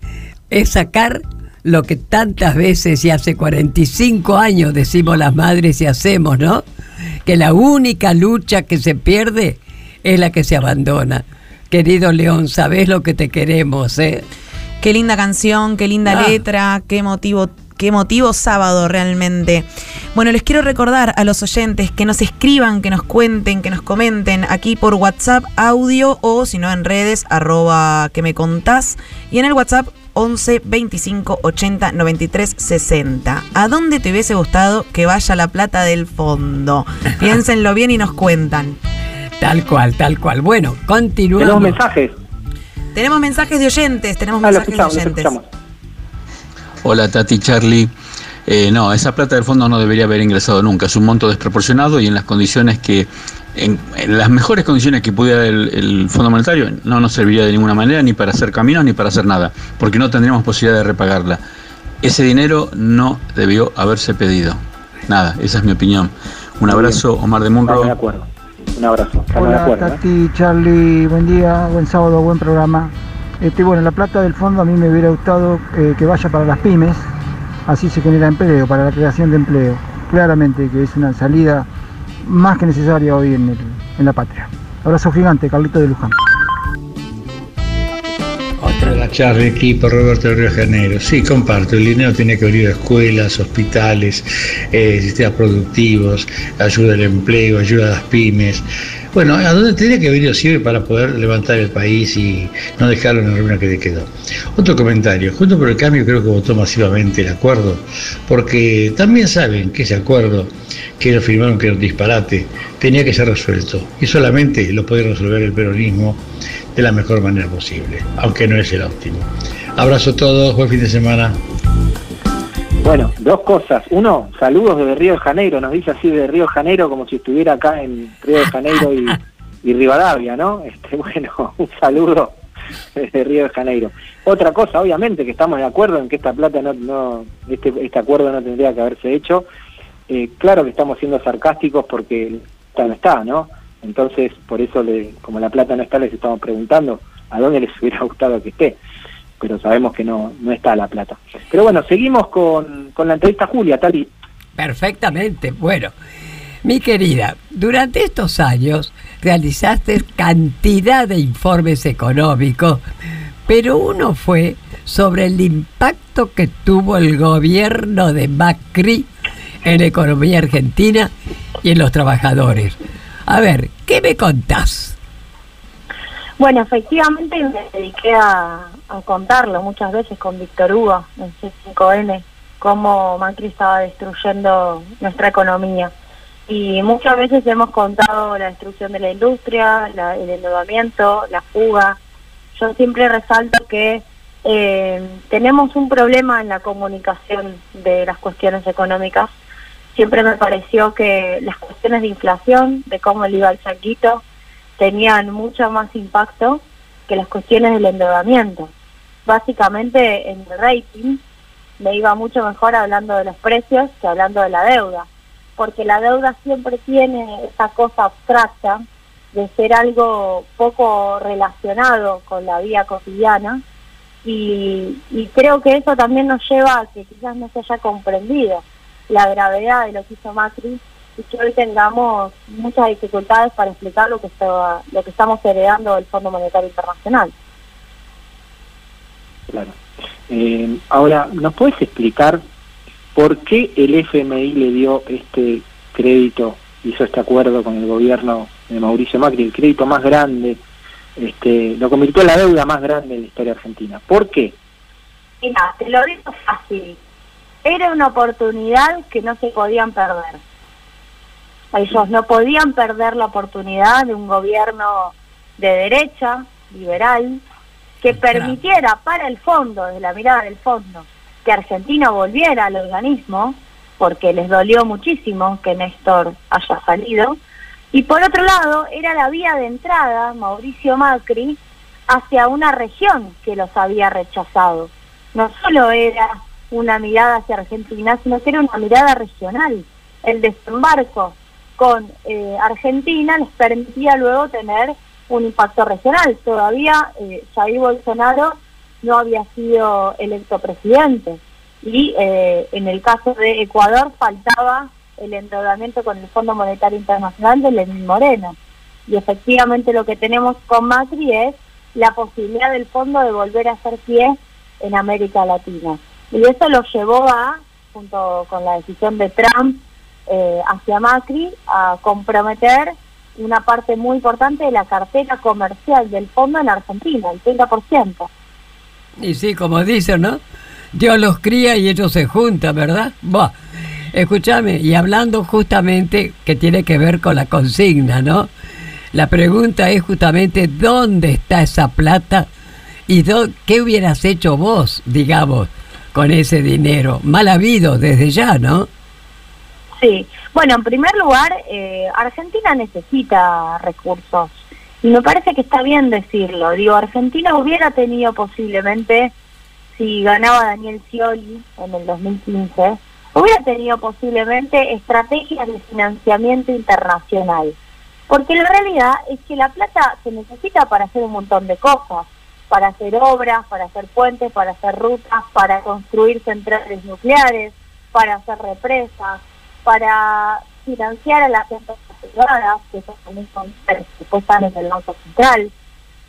es sacar lo que tantas veces y hace 45 años decimos las madres y hacemos, ¿no? Que la única lucha que se pierde es la que se abandona. Querido León, sabes lo que te queremos, ¿eh? Qué linda canción, qué linda ah. letra, qué motivo qué motivo sábado realmente. Bueno, les quiero recordar a los oyentes que nos escriban, que nos cuenten, que nos comenten aquí por WhatsApp, audio o si no en redes, arroba que me contás. Y en el WhatsApp 11 25 80 93 60. ¿A dónde te hubiese gustado que vaya la plata del fondo? Piénsenlo bien y nos cuentan. Tal cual, tal cual. Bueno, continuamos. Tenemos mensajes. Tenemos mensajes de oyentes, tenemos ah, mensajes de oyentes. Hola Tati Charlie. Eh, no, esa plata del fondo no debería haber ingresado nunca. Es un monto desproporcionado y en las condiciones que, en, las mejores condiciones que pudiera el, el, Fondo Monetario, no nos serviría de ninguna manera ni para hacer caminos ni para hacer nada, porque no tendríamos posibilidad de repagarla. Ese dinero no debió haberse pedido. Nada, esa es mi opinión. Un abrazo, Omar de Munro. de acuerdo. Un abrazo. Hola ¿eh? Tati, Charlie, buen día, buen sábado, buen programa. Este, bueno, la plata del fondo a mí me hubiera gustado eh, que vaya para las pymes, así se genera empleo, para la creación de empleo. Claramente que es una salida más que necesaria hoy en, la patria. Abrazo gigante, Carlito de Luján. Hola Charlie, equipo Roberto de Río Janeiro. Sí, comparto, el dinero tiene que venir a escuelas, hospitales, eh, sistemas productivos, ayuda al empleo, ayuda a las pymes. Bueno, a dónde tendría que venir sirve para poder levantar el país y no dejarlo en la ruina que le quedó. Otro comentario, junto por el cambio creo que votó masivamente el acuerdo, porque también saben que ese acuerdo que ellos firmaron que era un disparate, tenía que ser resuelto y solamente lo puede resolver el peronismo de la mejor manera posible, aunque no es el óptimo. Abrazo a todos, buen fin de semana. Bueno, dos cosas. Uno, saludos desde Río de Janeiro, nos dice así de Río de Janeiro como si estuviera acá en Río de Janeiro y, Rivadavia, ¿no? Este, bueno, un saludo desde Río de Janeiro. Otra cosa, obviamente, que estamos de acuerdo en que esta plata no, no este, este acuerdo no tendría que haberse hecho. Eh, claro que estamos siendo sarcásticos porque no está, ¿no? Entonces, por eso, le, como la plata no está, les estamos preguntando a dónde les hubiera gustado que esté pero sabemos que no, no está la plata. Pero bueno, seguimos con, con la entrevista Julia, Tali. Perfectamente. Bueno, mi querida, durante estos años realizaste cantidad de informes económicos, pero uno fue sobre el impacto que tuvo el gobierno de Macri en la economía argentina y en los trabajadores. A ver, ¿qué me contás? Bueno, efectivamente me dediqué a, contarlo muchas veces con Víctor Hugo en C5N, cómo Macri estaba destruyendo nuestra economía. Y muchas veces hemos contado la destrucción de la industria, la- el endeudamiento, la fuga. Yo siempre resalto que eh, tenemos un problema en la comunicación de las cuestiones económicas. Siempre me pareció que las cuestiones de inflación, de cómo le iba el saquito, tenían mucho más impacto que las cuestiones del endeudamiento. Básicamente en el rating me iba mucho mejor hablando de los precios que hablando de la deuda, porque la deuda siempre tiene esa cosa abstracta de ser algo poco relacionado con la vida cotidiana y, y creo que eso también nos lleva a que quizás no se haya comprendido la gravedad de lo que hizo Macri y que hoy tengamos muchas dificultades para explicar lo que está, lo que estamos heredando del Fondo Monetario Internacional. Claro. Eh, ahora, ¿nos puedes explicar por qué el FMI le dio este crédito, hizo este acuerdo con el gobierno de Mauricio Macri, el crédito más grande, este, lo convirtió en la deuda más grande de la historia argentina? ¿Por qué? Mira, te lo digo fácil. Era una oportunidad que no se podían perder. Ellos no podían perder la oportunidad de un gobierno de derecha, liberal, que permitiera para el fondo, desde la mirada del fondo, que Argentina volviera al organismo, porque les dolió muchísimo que Néstor haya salido. Y por otro lado, era la vía de entrada, Mauricio Macri, hacia una región que los había rechazado. No solo era una mirada hacia Argentina, sino que era una mirada regional. El desembarco con eh, Argentina les permitía luego tener un impacto regional. Todavía eh, Jair Bolsonaro no había sido electo presidente y eh, en el caso de Ecuador faltaba el endeudamiento con el Fondo Monetario Internacional de Lenín Moreno. Y efectivamente lo que tenemos con Macri es la posibilidad del fondo de volver a hacer pie en América Latina. Y eso lo llevó a, junto con la decisión de Trump eh, hacia Macri, a comprometer una parte muy importante de la cartera comercial del fondo en Argentina, el 30%. Y sí, como dicen, ¿no? Dios los cría y ellos se juntan, ¿verdad? Buah. Escúchame, y hablando justamente que tiene que ver con la consigna, ¿no? La pregunta es justamente dónde está esa plata y qué hubieras hecho vos, digamos, con ese dinero. Mal habido desde ya, ¿no? Sí, bueno, en primer lugar, eh, Argentina necesita recursos y me parece que está bien decirlo. Digo, Argentina hubiera tenido posiblemente, si ganaba Daniel Scioli en el 2015, hubiera tenido posiblemente estrategias de financiamiento internacional. Porque la realidad es que la plata se necesita para hacer un montón de cosas, para hacer obras, para hacer puentes, para hacer rutas, para construir centrales nucleares, para hacer represas, para financiar a las empresas privadas, que esos también son presupuestales del Banco Central.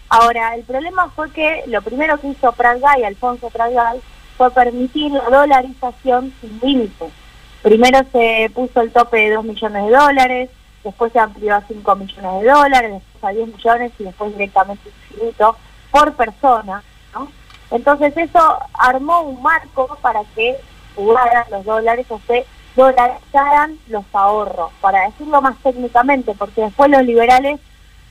Ahora, el problema fue que lo primero que hizo Pratgay, Alfonso Pratgay, fue permitir la dolarización sin límites. Primero se puso el tope de 2 millones de dólares, después se amplió a 5 millones de dólares, después a 10 millones y después directamente infinito por persona. ¿no? Entonces eso armó un marco para que jugaran los dólares o se dolarizaran los ahorros, para decirlo más técnicamente, porque después los liberales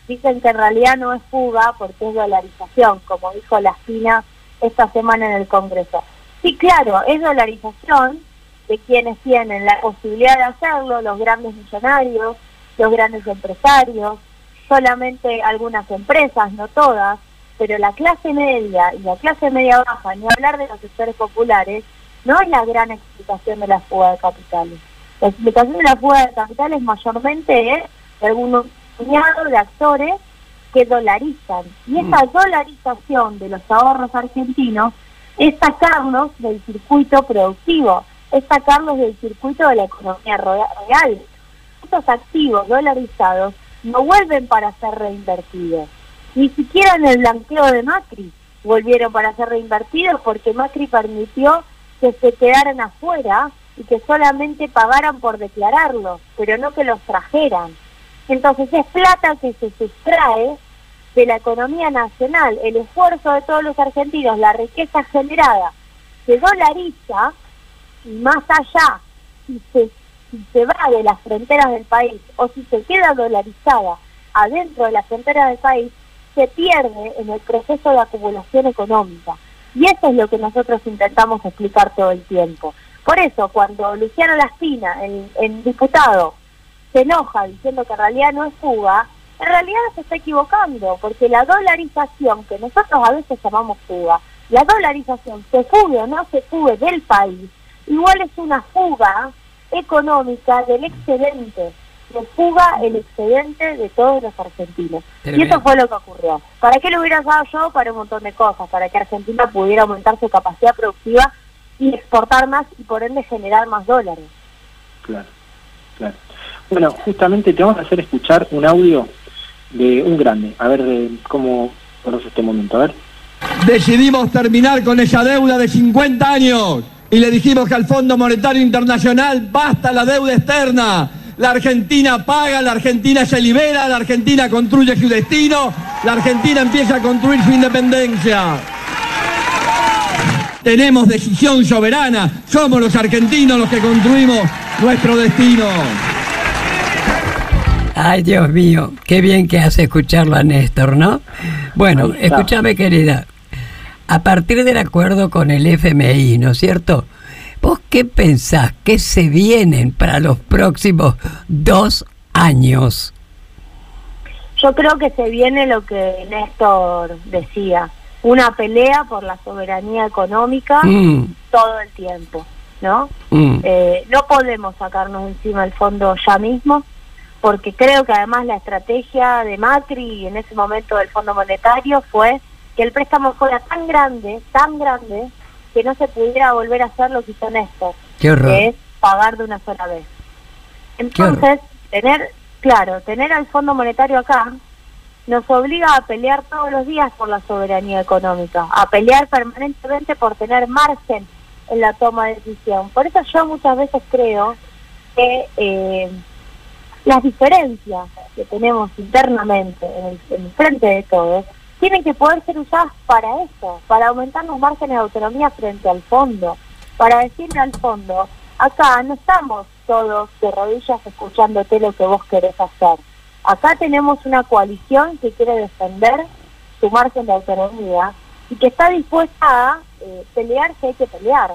dicen que en realidad no es fuga porque es dolarización, como dijo la Espina esta semana en el Congreso. Sí, claro, es dolarización de quienes tienen la posibilidad de hacerlo, los grandes millonarios, los grandes empresarios, solamente algunas empresas, no todas, pero la clase media y la clase media baja, ni hablar de los sectores populares, no es la gran explicación de la fuga de capitales. La explicación de la fuga de capitales mayormente es de algunos puñados de actores que dolarizan. Y esa dolarización de los ahorros argentinos es sacarlos del circuito productivo, es sacarlos del circuito de la economía real. Estos activos dolarizados no vuelven para ser reinvertidos, ni siquiera en el blanqueo de Macri, volvieron para ser reinvertidos porque Macri permitió que se quedaran afuera y que solamente pagaran por declararlos, pero no que los trajeran. Entonces es plata que se sustrae de la economía nacional, el esfuerzo de todos los argentinos, la riqueza generada, se dolariza y más allá, si se, si se va de las fronteras del país o si se queda dolarizada adentro de las fronteras del país, se pierde en el proceso de acumulación económica. Y eso es lo que nosotros intentamos explicar todo el tiempo. Por eso, cuando Luciano Laspina, el, diputado, se enoja diciendo que en realidad no es fuga, en realidad se está equivocando, porque la dolarización, que nosotros a veces llamamos fuga, la dolarización, se fugue o no se fugue del país, igual es una fuga económica del excedente, se fuga el excedente de todos los argentinos. Y eso fue lo que ocurrió. ¿Para qué lo hubiera dado yo? Para un montón de cosas, para que Argentina pudiera aumentar su capacidad productiva y exportar más y por ende generar más dólares. Claro, claro. Bueno, justamente te vamos a hacer escuchar un audio de un grande. A ver eh, cómo conoce este momento. A ver. decidimos terminar con esa deuda de 50 años y le dijimos que al Fondo Monetario Internacional basta la deuda externa. La Argentina paga, la Argentina se libera, la Argentina construye su destino, la Argentina empieza a construir su independencia. Tenemos decisión soberana, somos los argentinos los que construimos nuestro destino. Ay, Dios mío, qué bien que hace escucharlo a Néstor, ¿no? Bueno, escúchame, querida. A partir del acuerdo con el FMI, ¿no es cierto? ¿Vos qué pensás que se vienen para los próximos dos años? Yo creo que se viene lo que Néstor decía, una pelea por la soberanía económica Mm, todo el tiempo, ¿no? mm. Eh, no podemos sacarnos encima el fondo ya mismo, porque creo que además la estrategia de Macri en ese momento del Fondo Monetario fue que el préstamo fuera tan grande, tan grande, que no se pudiera volver a hacer lo que hizo Néstor, Qué que es pagar de una sola vez. Entonces, tener, claro, tener al Fondo Monetario acá nos obliga a pelear todos los días por la soberanía económica, a pelear permanentemente por tener margen en la toma de decisión. Por eso yo muchas veces creo que eh, las diferencias que tenemos internamente en el, en el frente de todos tienen que poder ser usadas para eso, para aumentar los márgenes de autonomía frente al fondo, para decirle al fondo, acá no estamos todos de rodillas escuchándote lo que vos querés hacer. Acá tenemos una coalición que quiere defender su margen de autonomía y que está dispuesta a eh, pelear si hay que pelear.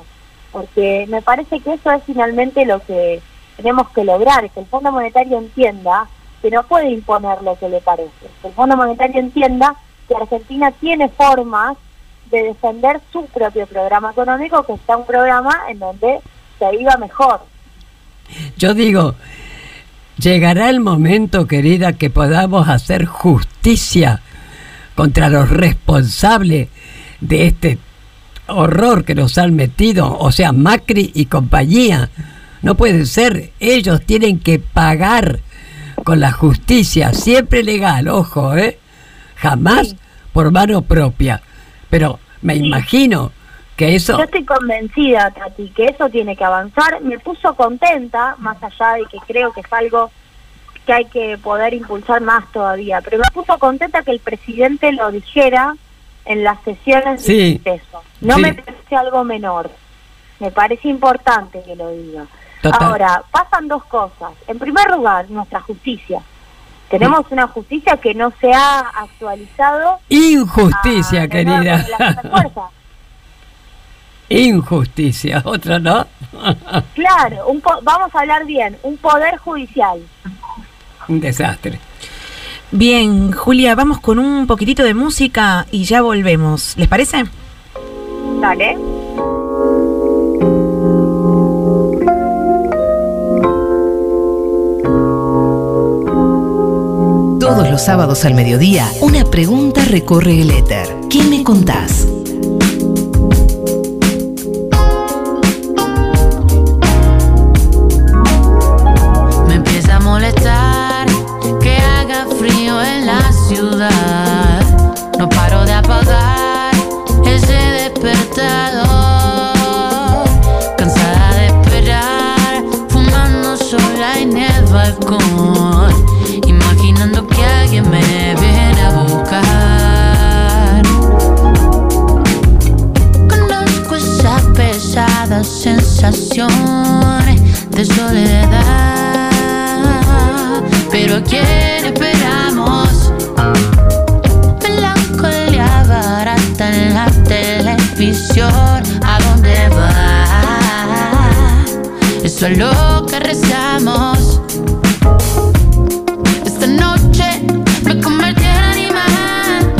Porque me parece que eso es finalmente lo que tenemos que lograr, que el Fondo Monetario entienda que no puede imponer lo que le parece. Que el Fondo Monetario entienda que Argentina tiene formas de defender su propio programa económico, que está un programa en donde se iba mejor. Yo digo, llegará el momento, querida, que podamos hacer justicia contra los responsables de este horror que nos han metido, o sea, Macri y compañía. No puede ser, ellos tienen que pagar con la justicia, siempre legal, ojo, ¿eh? Jamás Sí. por mano propia. Pero me imagino que eso... Yo estoy convencida, Tati, que eso tiene que avanzar. Me puso contenta, más allá de que creo que es algo que hay que poder impulsar más todavía, pero me puso contenta que el presidente lo dijera en las sesiones Sí. de eso. No Sí. me parece algo menor. Me parece importante que lo diga. Total. Ahora, pasan dos cosas. En primer lugar, nuestra justicia. Tenemos una justicia que no se ha actualizado. Injusticia, a la querida. la. Injusticia, otro no. Claro, un po- vamos a hablar bien, un poder judicial. Un desastre. Bien, Julia, vamos con un poquitito de música y ya volvemos. ¿Les parece? Dale. Todos los sábados al mediodía, una pregunta recorre el éter. ¿Qué me contás? Pesada sensación de soledad, pero ¿a quién esperamos? Melancolía barata en la televisión, ¿a dónde va? Eso es lo que rezamos. Esta noche me convertí en animal.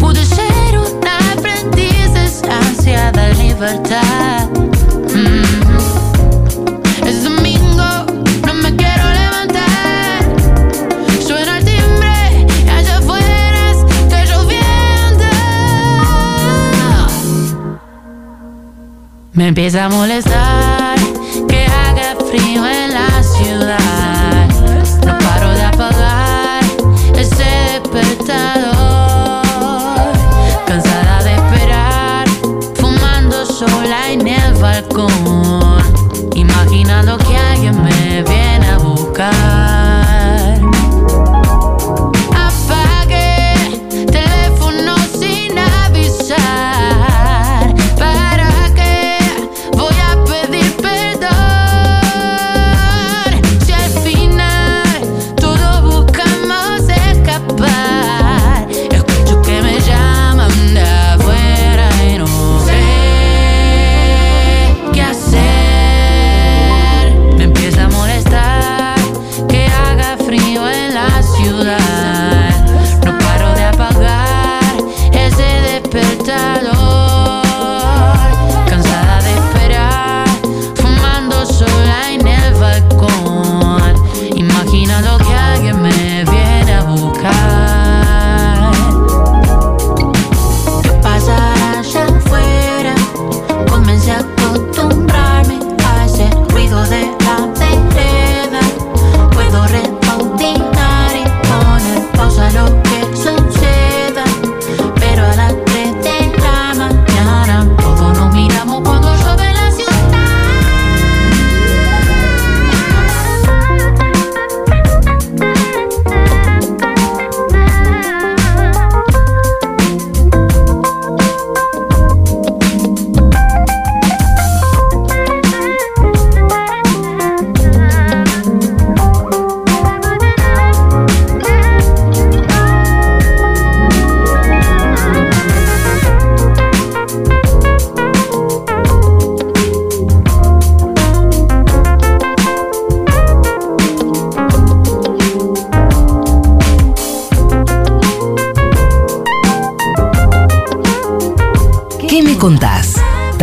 Pude ser una aprendiz de esa libertad. Me empieza a molestar que haga frío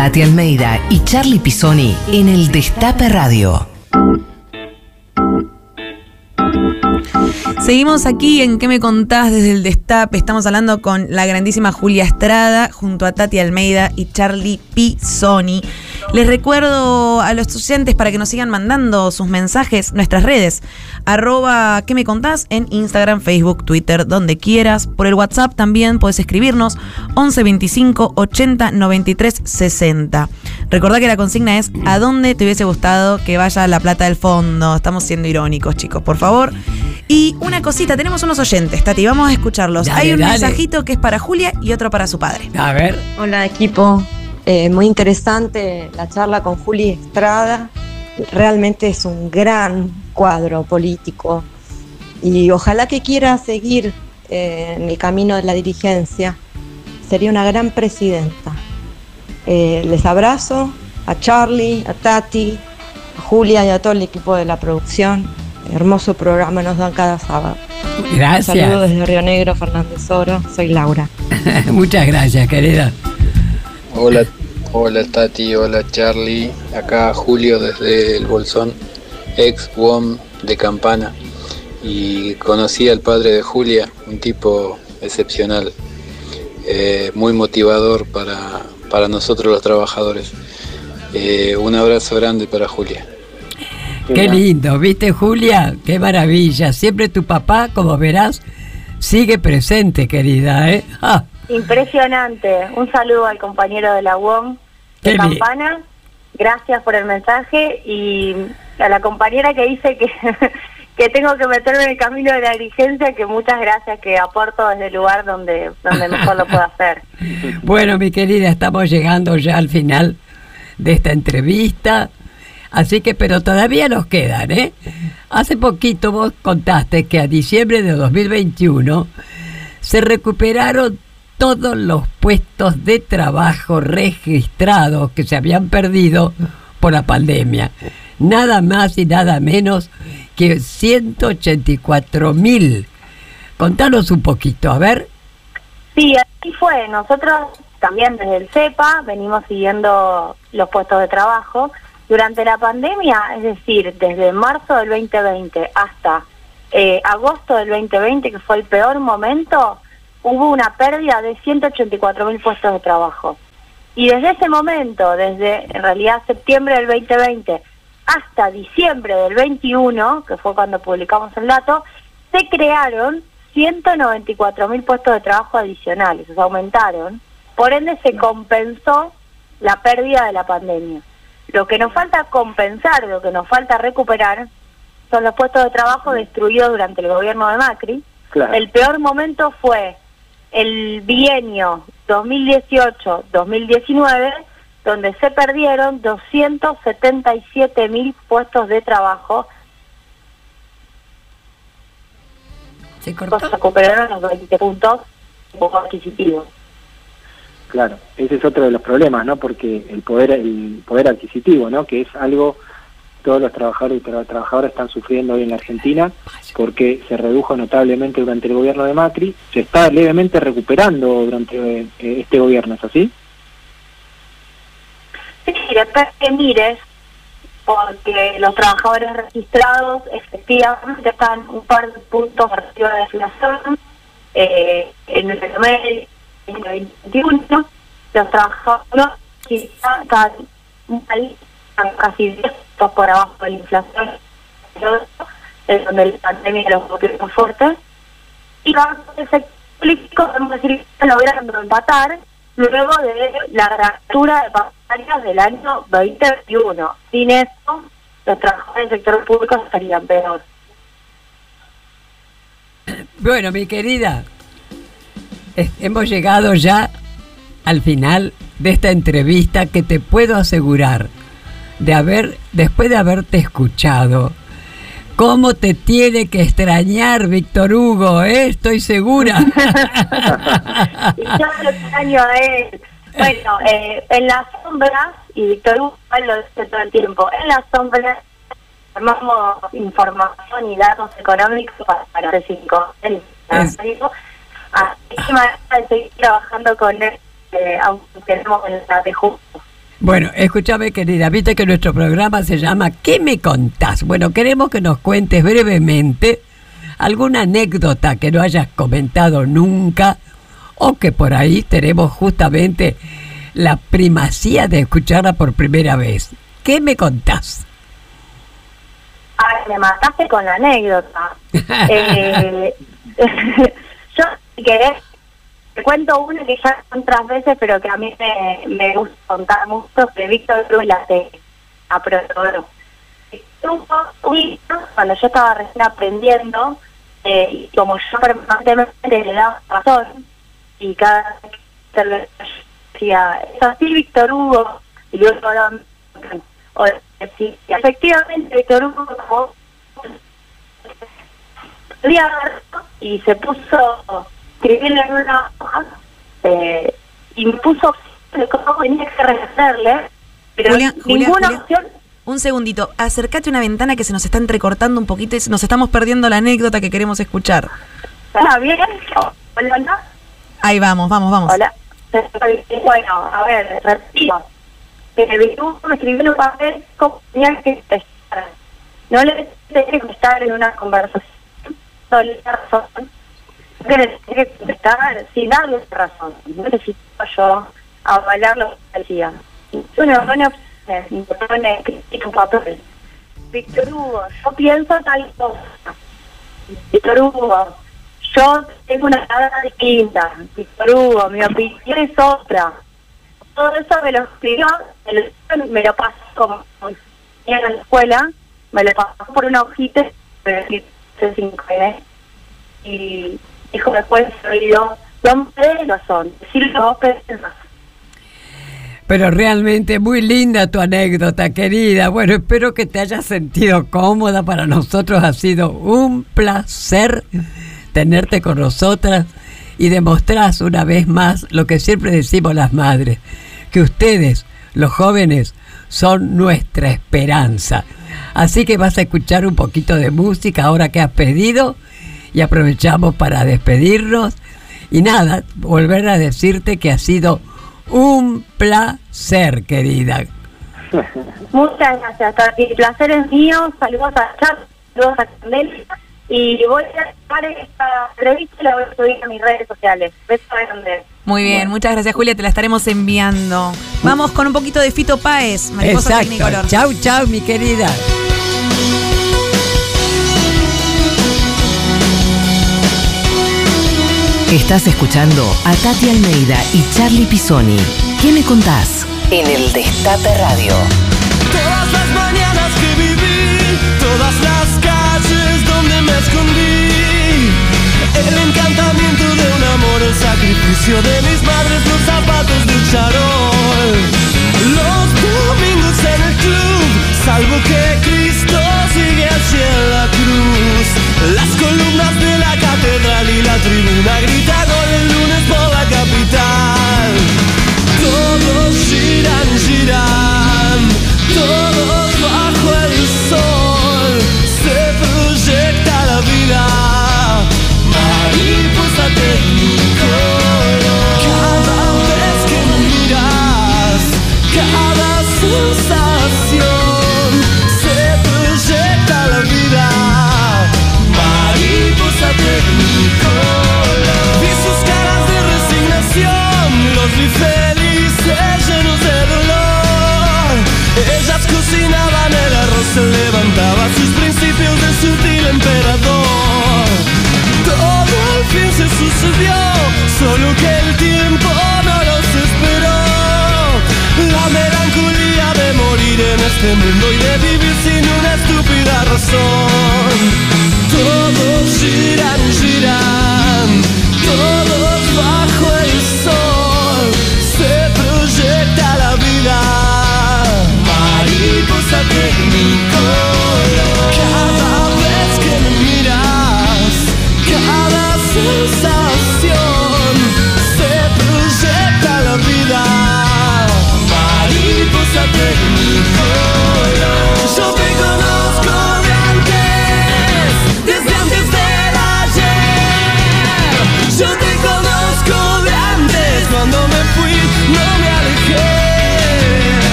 Tati Almeida y Charlie Pisoni en el Destape Radio. Seguimos aquí en ¿Qué me contás desde el Destape? Estamos hablando con la grandísima Julia Estrada junto a Tati Almeida y Charlie Pisoni. Les recuerdo a los estudiantes para que nos sigan mandando sus mensajes, nuestras redes. Arroba ¿Qué me contás? En Instagram, Facebook, Twitter, donde quieras. Por el WhatsApp también puedes escribirnos 11 25 80 93 60. Recordá que la consigna es ¿a dónde te hubiese gustado que vaya la plata del fondo? Estamos siendo irónicos, chicos, por favor. Y una cosita, tenemos unos oyentes, Tati, vamos a escucharlos. Dale, Hay un dale. mensajito que es para Julia y otro para su padre. A ver. Hola equipo, Eh, muy interesante la charla con Juli Estrada. Realmente es un gran cuadro político y ojalá que quiera seguir eh, en el camino de la dirigencia. Sería una gran presidenta. Eh, les abrazo a Charlie, a Tati, a Julia y a todo el equipo de la producción. Hermoso programa nos dan cada sábado. Gracias. Saludos desde Río Negro, Fernández Oro. Soy Laura. Muchas gracias, querida. Hola, hola Tati, hola Charlie, acá Julio desde el Bolsón, ex WOM de Campana. Y conocí al padre de Julia, un tipo excepcional, eh, muy motivador para, para nosotros los trabajadores. Eh, un abrazo grande para Julia. Qué lindo, ¿viste Julia? Qué maravilla. Siempre tu papá, como verás, sigue presente, querida, ¿eh? Ah, Impresionante. Un saludo al compañero de la UOM de Campana gracias por el mensaje y a la compañera que dice que, que tengo que meterme en el camino de la dirigencia, que muchas gracias, que aporto desde el lugar donde, donde mejor lo puedo hacer. Bueno, mi querida, estamos llegando ya al final de esta entrevista. Así que, pero todavía nos quedan, ¿eh? Hace poquito vos contaste que a diciembre de 2021 se recuperaron todos los puestos de trabajo registrados que se habían perdido por la pandemia. Nada más y nada menos que 184 mil. Contanos un poquito, a ver. Sí, así fue. Nosotros también desde el CEPA venimos siguiendo los puestos de trabajo. Durante la pandemia, es decir, desde marzo del 2020 hasta eh, agosto del 2020, que fue el peor momento, hubo una pérdida de 184 mil puestos de trabajo. Y desde ese momento, desde en realidad septiembre del 2020 hasta diciembre del 21, que fue cuando publicamos el dato, se crearon 194 mil puestos de trabajo adicionales, o sea, aumentaron. Por ende, se compensó la pérdida de la pandemia. Lo que nos falta compensar, lo que nos falta recuperar, son los puestos de trabajo destruidos durante el gobierno de Macri. Claro. El peor momento fue el bienio 2018-2019, donde se perdieron 277 mil puestos de trabajo. Se cortó. recuperaron los 20 puntos un poco adquisitivos. Claro, ese es otro de los problemas, ¿no? Porque el poder el poder adquisitivo, ¿no? Que es algo todos los trabajadores y tra- trabajadoras están sufriendo hoy en la Argentina porque se redujo notablemente durante el gobierno de Macri, se está levemente recuperando durante eh, este gobierno, ¿es así? Sí, después que mires, porque los trabajadores registrados efectivamente están un par de puntos arriba de la inflación. Eh, en el promedio en el 2021, los trabajadores quizás están un país casi 10 puntos por abajo de la inflación, es donde la pandemia los golpeó muy fuerte. Y los sector público, podemos decir logrando empatar luego de la reapertura de pagarias del año 2021. Sin eso, los trabajadores del sector público estarían peor. Bueno, mi querida, hemos llegado ya al final de esta entrevista que te puedo asegurar de haber, después de haberte escuchado, cómo te tiene que extrañar Víctor Hugo, ¿eh? estoy segura. y yo lo extraño a él. Bueno, eh, en las sombras, y Víctor Hugo lo dice todo el tiempo, en las sombras armamos información y datos económicos para, para el 5. Así que me seguir trabajando con él, eh, aunque tenemos el de justo. Bueno, escúchame querida, viste que nuestro programa se llama ¿Qué me contás? Bueno, queremos que nos cuentes brevemente alguna anécdota que no hayas comentado nunca o que por ahí tenemos justamente la primacía de escucharla por primera vez. ¿Qué me contás? Ay, me mataste con la anécdota. eh, yo, si querés, te cuento una que ya otras veces, pero que a mí me, me gusta contar mucho, que Víctor Cruz la. Un hijo, cuando yo estaba recién aprendiendo, eh, y como yo permanentemente le daba razón, y cada vez que se decía, es así Víctor Hugo, y luego hablaba, o decía, efectivamente Víctor Hugo como y se puso escribir en una hoja eh, y me puso de cómo tenía que responderle, pero ninguna opción Un segundito, acércate a una ventana que se nos está entrecortando un poquito y nos estamos perdiendo la anécdota que queremos escuchar. ¿Está bien? Hola, ¿no? Ahí vamos, vamos, vamos. Hola. Bueno, a ver, repito. Virtud me escribió en un papel cómo tenía que contestar. No le tenía que contestar en una conversación. No le da razón. Que tenía que contestar sin darle razón. No necesito yo avalar lo que decía. Una buena opción. Me pone escrito un papel. Víctor Hugo, yo pienso tal cosa. Víctor Hugo, yo tengo una cara distinta. Víctor Hugo, mi opinión es otra. Todo eso me lo escribió, me lo, lo pasó como en la escuela, me le pasó por una hojita de decir C5N y dijo después olvidó, dos modelos son, decirlo. Pero realmente muy linda tu anécdota, querida. Bueno, espero que te hayas sentido cómoda. Para nosotros ha sido un placer tenerte con nosotras y demostrás una vez más lo que siempre decimos las madres, que ustedes, los jóvenes, son nuestra esperanza. Así que vas a escuchar un poquito de música ahora que has pedido y aprovechamos para despedirnos. Y nada, volver a decirte que ha sido un placer, querida. Muchas gracias, Tati. El placer es mío. Saludos a Chat, saludos a Candelia. Y voy a dejar esta entrevista y la voy a subir a mis redes sociales. Besos grande. Muy bien, muchas gracias Julia, te la estaremos enviando. Vamos con un poquito de Fito Páez, Mariposa Exacto. Tecnicolor. Chau, chau, mi querida. Estás escuchando a Tati Almeida y Charlie Pisoni. ¿Qué me contás? En el Destape Radio. Todas las mañanas que viví, todas las calles donde me escondí. El encantamiento de un amor, el sacrificio de mis madres, los zapatos del charol. Los domingos en el club, salvo que Cristo sigue allí en la cruz. Las columnas de la catedral y la tribuna gritan gol el lunes por la capital. Todos giran, giran, todos emperador. Todo al fin se sucedió, solo que el tiempo no los esperó. La melancolía de morir en este mundo y de vivir sin una estúpida razón. Todos giran, giran,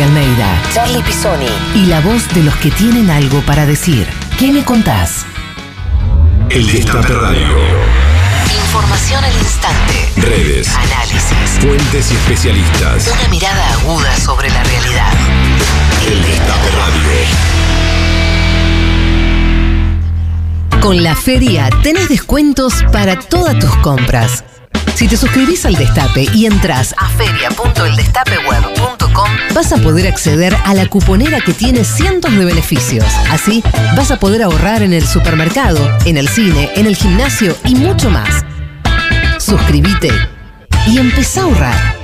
Almeida, Charlie Pisoni y la voz de los que tienen algo para decir. ¿Qué me contás? El Destape Radio. Información al instante. Redes. Análisis. Fuentes y especialistas. Una mirada aguda sobre la realidad. El Destape Radio. Con la feria tenés descuentos para todas tus compras. Si te suscribís al Destape y entras a feria.eldestapeweb.com, vas a poder acceder a la cuponera que tiene cientos de beneficios. Así, vas a poder ahorrar en el supermercado, en el cine, en el gimnasio y mucho más. Suscríbete y empezá a ahorrar.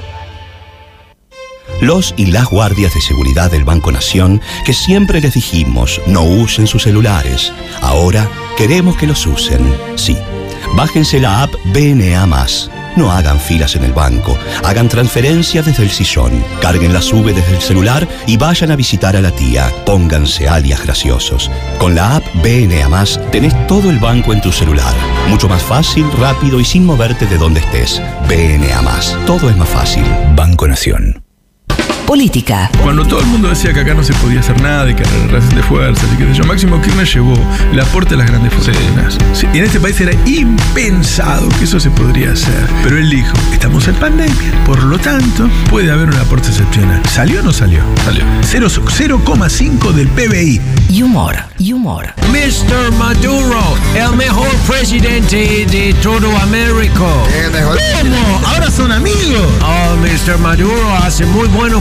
Los y las guardias de seguridad del Banco Nación, que siempre les dijimos no usen sus celulares, ahora queremos que los usen. Sí, bájense la app BNA. No hagan filas en el banco, hagan transferencias desde el sillón, carguen la sube desde el celular y vayan a visitar a la tía. Pónganse alias graciosos. Con la app BNA tenés todo el banco en tu celular. Mucho más fácil, rápido y sin moverte de donde estés. BNA Todo es más fácil. Banco Nación. Política. Cuando todo el mundo decía que acá no se podía hacer nada y que era la relación de fuerzas y qué sé yo, Máximo Kirchner llevó el aporte de las grandes fortunas. Sí, y en este país era impensado que eso se podría hacer. Pero él dijo, estamos en pandemia, por lo tanto, puede haber un aporte excepcional. ¿Salió o no salió? Salió. Cero- 0,5 del PBI. Y humor, y humor. Mr. Maduro, el mejor presidente de todo América. ¿Cómo? ¿Ahora son amigos? Oh, Mr. Maduro hace muy bueno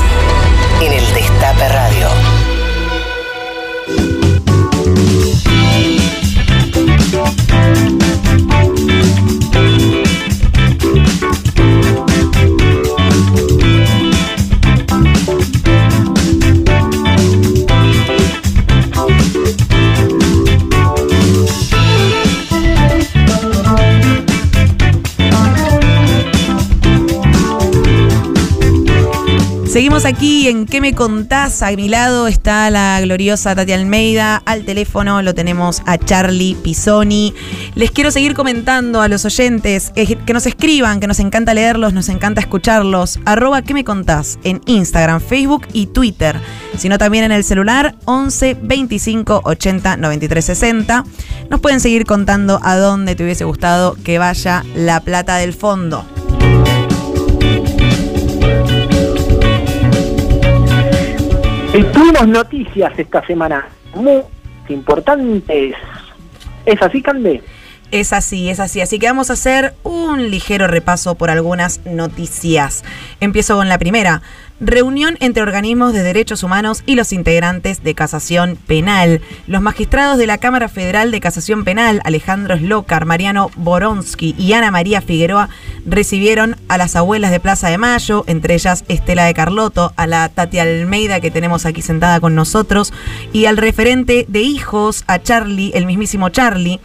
Seguimos aquí en ¿Qué me contás? A mi lado está la gloriosa Tati Almeida. Al teléfono lo tenemos a Charlie Pisoni. Les quiero seguir comentando a los oyentes eh, que nos escriban, que nos encanta leerlos, nos encanta escucharlos. Arroba ¿Qué me contás? En Instagram, Facebook y Twitter. Sino también en el celular 11 25 80 93 60. Nos pueden seguir contando a dónde te hubiese gustado que vaya la plata del fondo. Y tuvimos noticias esta semana muy importantes. ¿Es así, Cande? Es así, es así. Así que vamos a hacer un ligero repaso por algunas noticias. Empiezo con la primera. Reunión entre organismos de derechos humanos y los integrantes de Casación Penal. Los magistrados de la Cámara Federal de Casación Penal, Alejandro Slocar, Mariano Boronsky y Ana María Figueroa, recibieron a las abuelas de Plaza de Mayo, entre ellas Estela de Carlotto, a la Tati Almeida que tenemos aquí sentada con nosotros, y al referente de hijos, a Charlie, el mismísimo Charlie.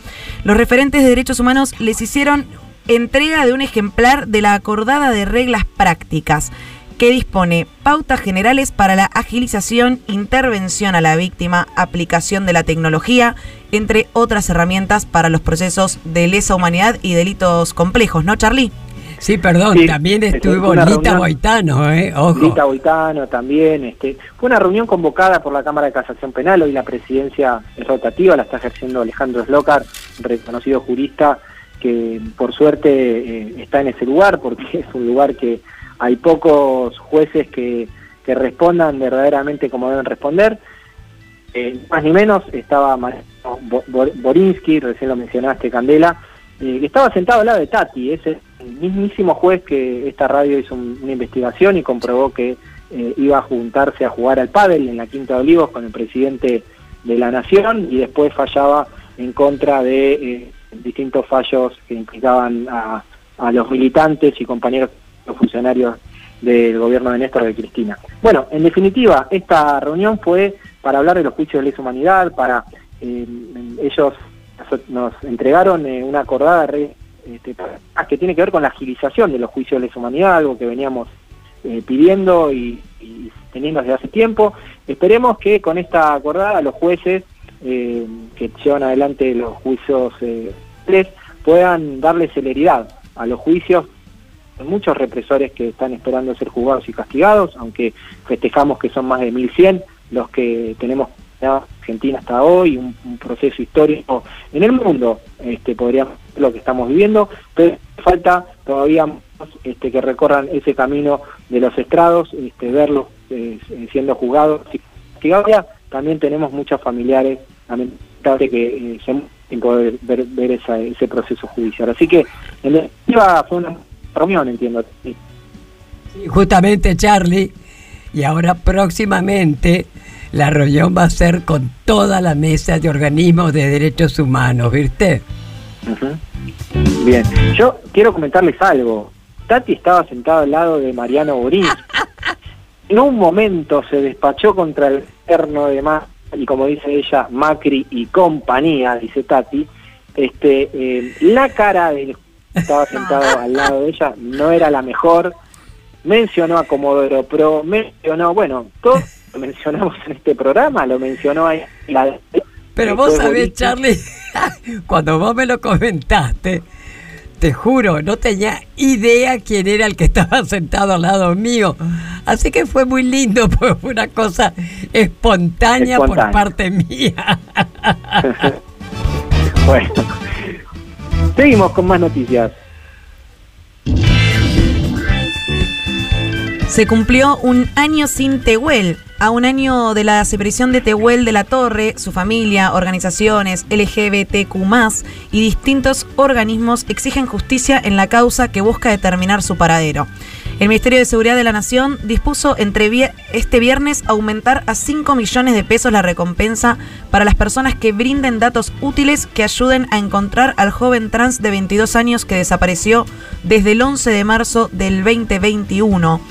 Los referentes de derechos humanos les hicieron entrega de un ejemplar de la acordada de reglas prácticas que dispone pautas generales para la agilización, intervención a la víctima, aplicación de la tecnología, entre otras herramientas para los procesos de lesa humanidad y delitos complejos, ¿no, Charlie? Sí, perdón, Sí, también es estuvo Lita reunión- Boitano, ¿eh? Ojo. Lita Boitano también. Este, fue una reunión convocada por la Cámara de Casación Penal. Hoy la presidencia es rotativa, la está ejerciendo Alejandro Slocar, reconocido jurista que por suerte eh, está en ese lugar porque es un lugar que hay pocos jueces que, respondan verdaderamente como deben responder. Eh, más ni menos estaba Borinsky, recién lo mencionaste, Candela, eh, que estaba sentado al lado de Tati, es el mismísimo juez que esta radio hizo un- una investigación y comprobó que eh, iba a juntarse a jugar al pádel en la Quinta de Olivos con el presidente de la Nación y después fallaba en contra de eh, distintos fallos que implicaban a, a los militantes y compañeros los funcionarios del gobierno de Néstor de Cristina. Bueno, en definitiva, esta reunión fue para hablar de los juicios de lesa humanidad, para eh, ellos nos- entregaron eh, una acordada este, para- que tiene que ver con la agilización de los juicios de lesa humanidad, algo que veníamos eh, pidiendo y, teniendo desde hace tiempo. Esperemos que con esta acordada los jueces eh, que llevan adelante los juicios penales puedan darle celeridad a los juicios muchos represores que están esperando ser juzgados y castigados, aunque festejamos que son más de 1.100 los que tenemos en Argentina hasta hoy, un, proceso histórico en el mundo, este, podríamos lo que estamos viviendo, pero falta todavía este, que recorran ese camino de los estrados, este, verlos eh, siendo juzgados y castigados. También tenemos muchos familiares lamentablemente que eh, se sin poder ver, ver esa- ese proceso judicial. Así que en definitiva fue una reunión, entiendo. Sí. Sí, Justamente, Charlie, y ahora próximamente la reunión va a ser con toda la mesa de organismos de derechos humanos, ¿viste? Ujú. Bien, yo quiero comentarles algo. Tati estaba sentado al lado de Mariano Borín. En un momento se despachó contra el gobierno de más y como dice ella, Macri y compañía, dice Tati, este, eh, la cara del estaba sentado al lado de ella no era la mejor, mencionó a Comodoro Pro, mencionó, bueno, todo lo mencionamos en este programa, lo mencionó ahí la Pero vos sabés. Charlie, cuando vos me lo comentaste, te juro, no tenía idea quién era el que estaba sentado al lado mío. Así que fue muy lindo, porque fue una cosa espontánea, por Espontánea. parte mía. Bueno, seguimos con más noticias. Se cumplió un año sin Tehuel. A un año de la desaparición de Tehuel de la Torre, su familia, organizaciones LGBTQ y distintos organismos exigen justicia en la causa que busca determinar su paradero. El Ministerio de Seguridad de la Nación dispuso entre este viernes aumentar a 5 millones de pesos la recompensa para las personas que brinden datos útiles que ayuden a encontrar al joven trans de 22 años que desapareció desde el 11 de marzo del 2021.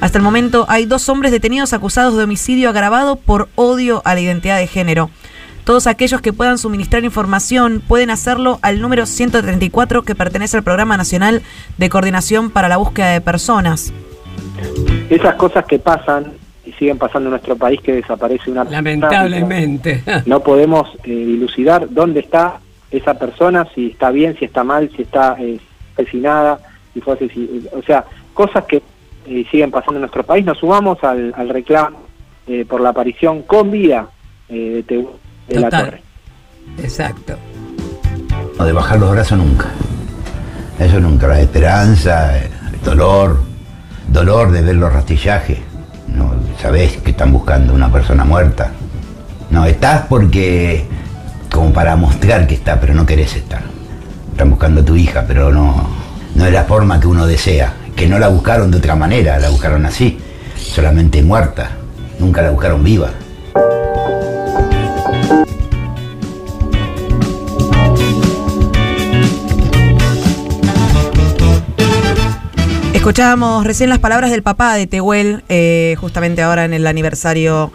Hasta el momento hay dos hombres detenidos acusados de homicidio agravado por odio a la identidad de género. Todos aquellos que puedan suministrar información pueden hacerlo al número 134 que pertenece al Programa Nacional de Coordinación para la Búsqueda de Personas. Esas cosas que pasan y siguen pasando en nuestro país que desaparece una persona, Lamentablemente. no podemos eh, dilucidar dónde está esa persona, si está bien, si está mal, si está eh, asesinada, si fue asesi- o sea, cosas que eh, siguen pasando en nuestro país. Nos sumamos al, al reclamo eh, por la aparición con vida eh, de, de la Total. torre. Exacto. No de bajar los brazos nunca. Eso nunca. La esperanza, el dolor, dolor de ver los rastillajes. No sabés que están buscando una persona muerta. No, estás porque como para mostrar que está, pero no querés estar. Están buscando a tu hija, pero no, no es la forma que uno desea. Que no la buscaron de otra manera, la buscaron así, solamente muerta. Nunca la buscaron viva. Escuchábamos recién las palabras del papá de Tehuel, eh, justamente ahora en el aniversario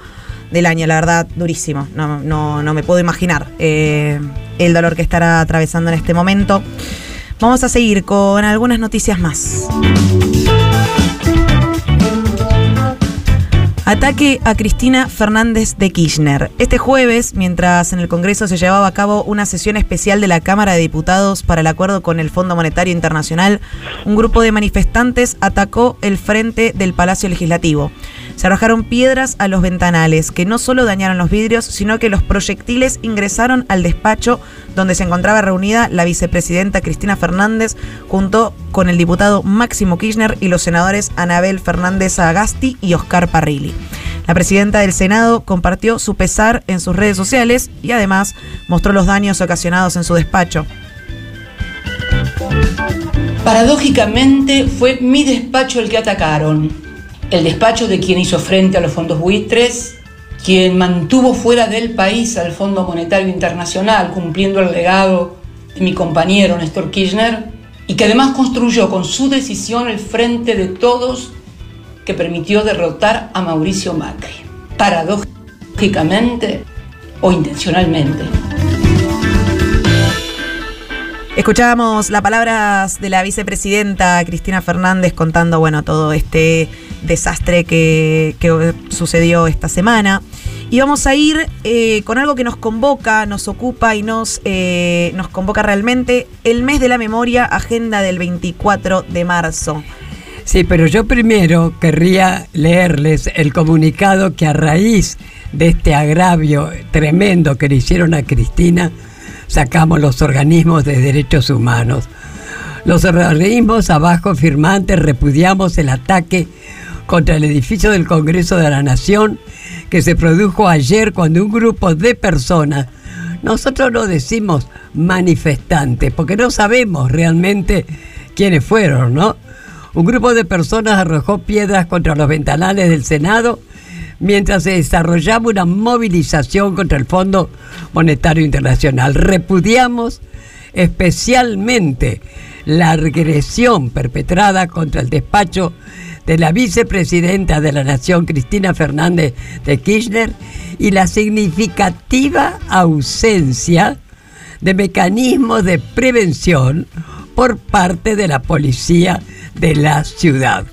del año. La verdad, durísimo. No, no, no me puedo imaginar eh, el dolor que estará atravesando en este momento. Vamos a seguir con algunas noticias más. Ataque a Cristina Fernández de Kirchner. Este jueves, mientras en el Congreso se llevaba a cabo una sesión especial de la Cámara de Diputados para el acuerdo con el Fondo Monetario Internacional, un grupo de manifestantes atacó el frente del Palacio Legislativo. Se arrojaron piedras a los ventanales, que no solo dañaron los vidrios, sino que los proyectiles ingresaron al despacho donde se encontraba reunida la vicepresidenta Cristina Fernández junto con el diputado Máximo Kirchner y los senadores Anabel Fernández Agasti y Oscar Parrilli. La presidenta del Senado compartió su pesar en sus redes sociales y además mostró los daños ocasionados en su despacho. Paradójicamente fue mi despacho el que atacaron. El despacho de quien hizo frente a los fondos buitres, quien mantuvo fuera del país al Fondo Monetario Internacional, cumpliendo el legado de mi compañero Néstor Kirchner, y que además construyó con su decisión el frente de todos que permitió derrotar a Mauricio Macri. Paradójicamente o intencionalmente. Escuchábamos las palabras de la vicepresidenta Cristina Fernández contando, bueno, todo este desastre que, sucedió esta semana. Y vamos a ir eh, con algo que nos convoca, nos ocupa y nos, eh, nos convoca realmente el mes de la memoria, agenda del 24 de marzo. Sí, pero yo primero querría leerles el comunicado que a raíz de este agravio tremendo que le hicieron a Cristina, sacamos los organismos de derechos humanos. Los organismos abajo firmantes repudiamos el ataque contra el edificio del Congreso de la Nación que se produjo ayer cuando un grupo de personas, nosotros no decimos manifestantes, porque no sabemos realmente quiénes fueron, ¿no? Un grupo de personas arrojó piedras contra los ventanales del Senado mientras se desarrollaba una movilización contra el Fondo Monetario Internacional. Repudiamos especialmente la agresión perpetrada contra el despacho de la vicepresidenta de la Nación, Cristina Fernández de Kirchner, y la significativa ausencia de mecanismos de prevención por parte de la policía de la ciudad.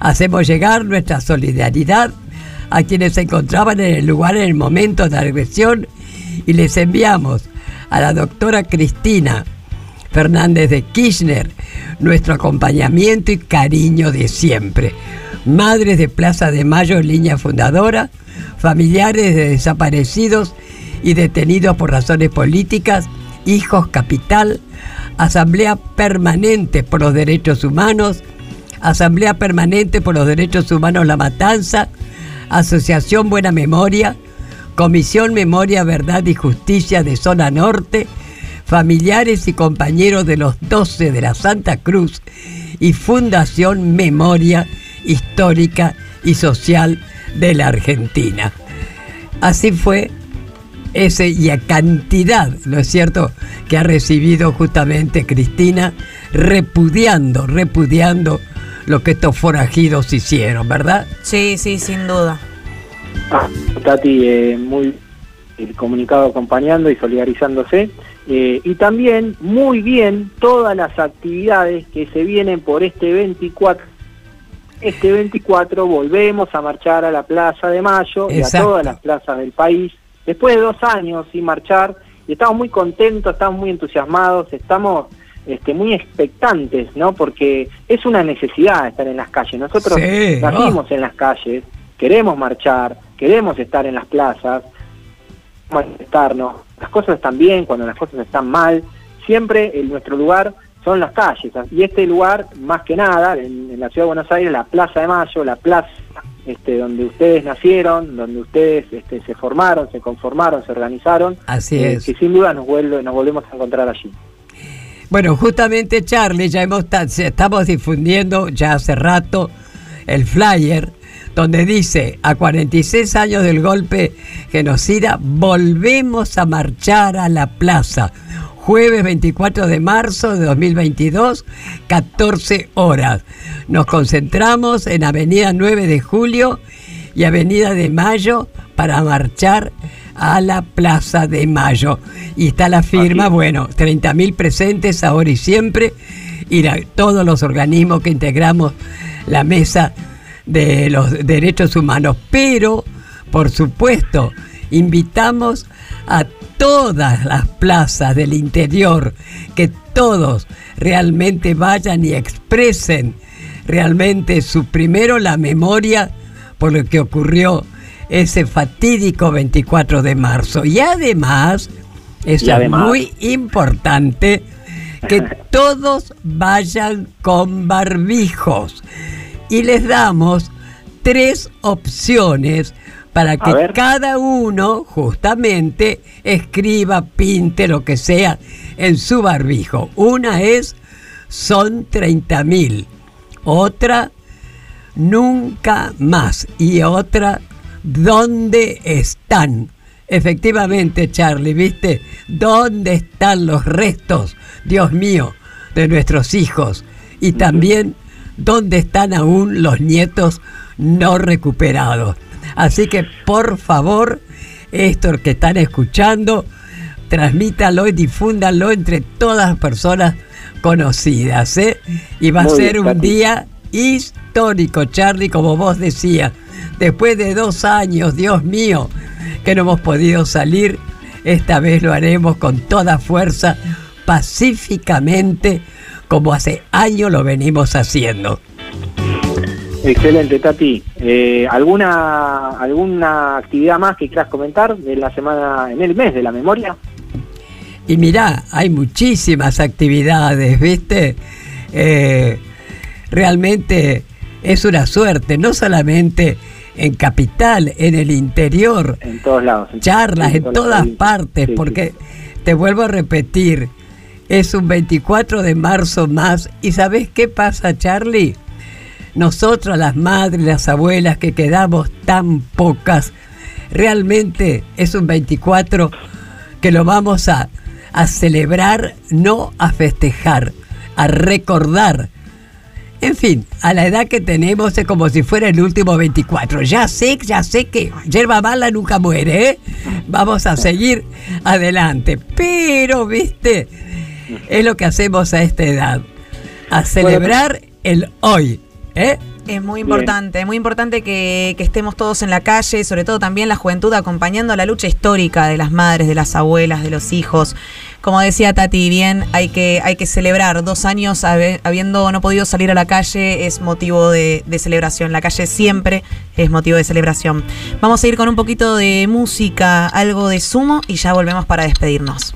Hacemos llegar nuestra solidaridad a quienes se encontraban en el lugar en el momento de la agresión y les enviamos a la doctora Cristina Fernández de Kirchner nuestro acompañamiento y cariño de siempre. Madres de Plaza de Mayo, línea fundadora, familiares de desaparecidos y detenidos por razones políticas, hijos capital, Asamblea Permanente por los Derechos Humanos, Asamblea Permanente por los Derechos Humanos La Matanza, Asociación Buena Memoria, Comisión Memoria, Verdad y Justicia de Zona Norte, familiares y compañeros de los 12 de la Santa Cruz y Fundación Memoria Histórica y Social de la Argentina. Así fue ese y a cantidad, ¿no es cierto?, que ha recibido justamente Cristina, repudiando, repudiando lo que estos forajidos hicieron, ¿verdad? Sí, sí, sin duda. Ah, Tati, eh, muy el comunicado acompañando y solidarizándose. Eh, y también muy bien todas las actividades que se vienen por este 24. Este 24 volvemos a marchar a la Plaza de Mayo y a todas las plazas del país. Después de dos años sin marchar, y estamos muy contentos, estamos muy entusiasmados, estamos este, muy expectantes, ¿no? Porque es una necesidad estar en las calles. Nosotros Sí, nacimos en las calles, queremos marchar, queremos estar en las plazas, manifestarnos. Las cosas están bien, cuando las cosas están mal, siempre en nuestro lugar son las calles. Y este lugar, más que nada, en, en la ciudad de Buenos Aires, la Plaza de Mayo, la plaza este, donde ustedes nacieron, donde ustedes este, se formaron, se conformaron, se organizaron, Así eh, es. que sin duda nos, vuelve, nos volvemos a encontrar allí. Bueno, justamente Charlie, ya estamos difundiendo ya hace rato el flyer donde dice, a 46 años del golpe genocida, volvemos a marchar a la plaza. Jueves 24 de marzo de 2022, 14 horas. Nos concentramos en Avenida 9 de Julio y Avenida de Mayo para marchar a la Plaza de Mayo. Y está la firma, bueno, 30.000 presentes ahora y siempre, y la- todos los organismos que integramos la mesa de los derechos humanos. Pero, por supuesto, invitamos a todas las plazas del interior, que todos realmente vayan y expresen realmente su primero la memoria por lo que ocurrió ese fatídico 24 de marzo. Y además, eso Y además- es muy importante, que todos vayan con barbijos. Y les damos tres opciones para que cada uno justamente escriba, pinte lo que sea en su barbijo. Una es son 30 mil, otra nunca más y otra dónde están. Efectivamente, Charlie, ¿viste? ¿Dónde están los restos, Dios mío, de nuestros hijos? Y también, ¿dónde están aún los nietos no recuperados? Así que, por favor, esto que están escuchando, transmítalo y difúndanlo entre todas las personas conocidas, ¿eh? Y va a ser bien, un día histórico, Charlie, como vos decías. Después de dos años, Dios mío, que no hemos podido salir, esta vez lo haremos con toda fuerza, pacíficamente, como hace años lo venimos haciendo. Excelente, Tati. Eh, ¿alguna, ¿Alguna actividad más que quieras comentar de la semana, en el mes de la memoria? Y mirá, hay muchísimas actividades, ¿viste? Eh, realmente es una suerte, no solamente en capital, en el interior, En todos lados. en- charlas en todas partes, Sí, porque te vuelvo a repetir, es un 24 de marzo más. ¿Y sabes qué pasa, Charlie? Nosotros, las madres, las abuelas que quedamos tan pocas, realmente es un 24 que lo vamos a, a celebrar, no a festejar, a recordar. En fin, a la edad que tenemos es como si fuera el último 24. Ya sé, ya sé que yerba mala nunca muere, ¿eh? Vamos a seguir adelante. Pero, viste, es lo que hacemos a esta edad. A celebrar el hoy, ¿eh? Es muy importante, es muy importante que, que estemos todos en la calle, sobre todo también la juventud acompañando la lucha histórica de las madres, de las abuelas, de los hijos. Como decía Tati, bien, hay que, hay que celebrar. Dos años habi- habiendo no podido salir a la calle es motivo de, de celebración. La calle siempre es motivo de celebración. Vamos a ir con un poquito de música, algo de sumo y ya volvemos para despedirnos.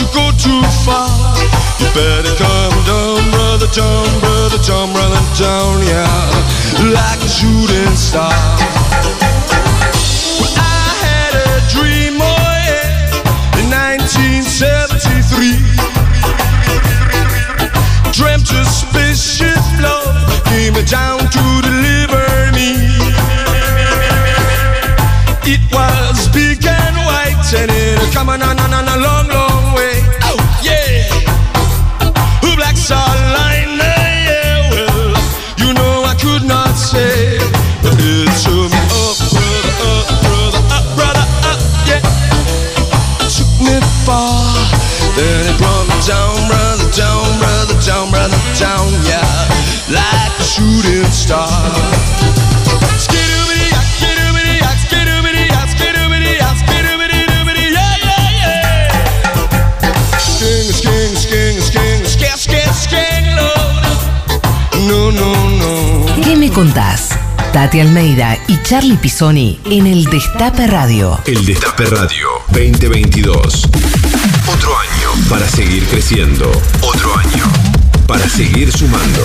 You go too far. You better come down, brother, down, brother, down, brother, down, yeah. Like a shooting star. Well, I had a dream, oh yeah, in 1973. Dreamt a spaceship, Lord, came down to deliver me. It was big and white, and it come on, on a long, long brother, brother, brother, yeah, like a shooting star. ¿Qué me contás? Tati Almeida y Charlie Pisoni en el Destape Radio. El Destape Radio 2022. Otro año para seguir creciendo. Otro año para seguir sumando.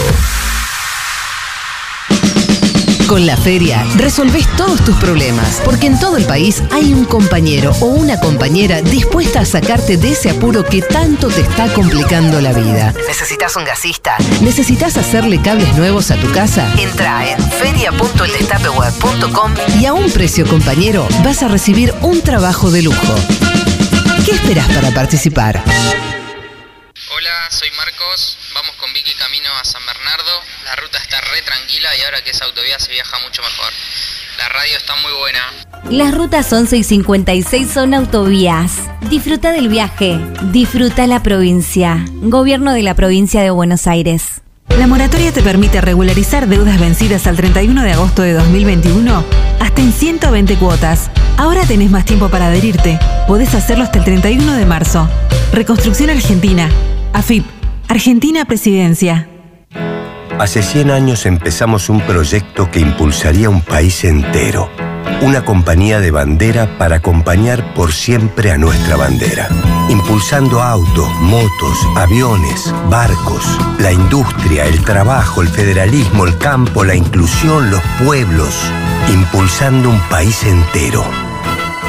Con la feria resolvés todos tus problemas, porque en todo el país hay un compañero o una compañera dispuesta a sacarte de ese apuro que tanto te está complicando la vida. ¿Necesitas un gasista? ¿Necesitas hacerle cables nuevos a tu casa? Entra en feria.eldestapeweb.com y a un precio compañero vas a recibir un trabajo de lujo. ¿Qué esperas para participar? Hola, soy Marcos. Vamos con Vicky camino a San Bernardo. La ruta está re tranquila y ahora que es autovía se viaja mucho mejor. La radio está muy buena. Las rutas 11 y 56 son autovías. Disfruta del viaje, disfruta la provincia. Gobierno de la provincia de Buenos Aires. La moratoria te permite regularizar deudas vencidas al 31 de agosto de 2021 hasta en 120 cuotas. Ahora tenés más tiempo para adherirte. Podés hacerlo hasta el 31 de marzo. Reconstrucción Argentina. AFIP. Argentina Presidencia. Hace 100 años empezamos un proyecto que impulsaría un país entero. Una compañía de bandera para acompañar por siempre a nuestra bandera. Impulsando autos, motos, aviones, barcos, la industria, el trabajo, el federalismo, el campo, la inclusión, los pueblos. Impulsando un país entero.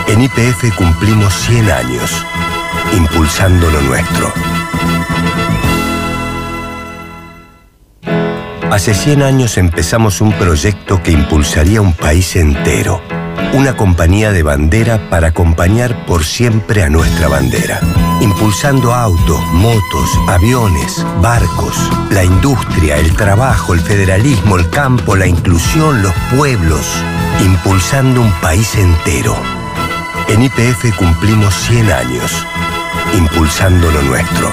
En IPF cumplimos 100 años. Impulsando lo nuestro. Hace 100 años empezamos un proyecto que impulsaría un país entero. Una compañía de bandera para acompañar por siempre a nuestra bandera. Impulsando autos, motos, aviones, barcos, la industria, el trabajo, el federalismo, el campo, la inclusión, los pueblos. Impulsando un país entero. En IPF cumplimos 100 años. impulsando lo nuestro.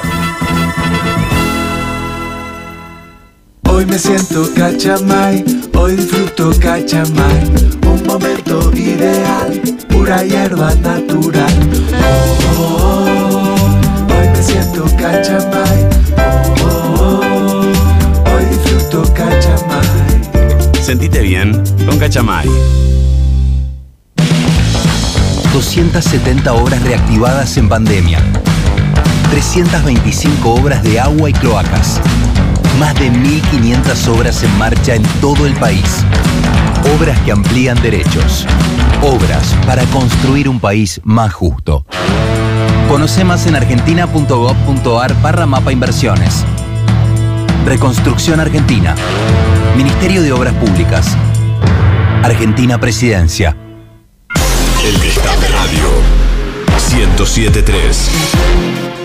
Hoy me siento cachamay, hoy disfruto cachamay, un momento ideal, pura hierba natural. Oh, oh, oh, hoy me siento cachamay, oh, oh, oh, hoy disfruto cachamay. Sentite bien con Cachamay. 270 obras reactivadas en pandemia. 325 obras de agua y cloacas. Más de 1.500 obras en marcha en todo el país. Obras que amplían derechos. Obras para construir un país más justo. Conoce más en argentina.gov.ar barra mapa inversiones. Reconstrucción Argentina. Ministerio de Obras Públicas. Argentina Presidencia. El Destape Radio 1073.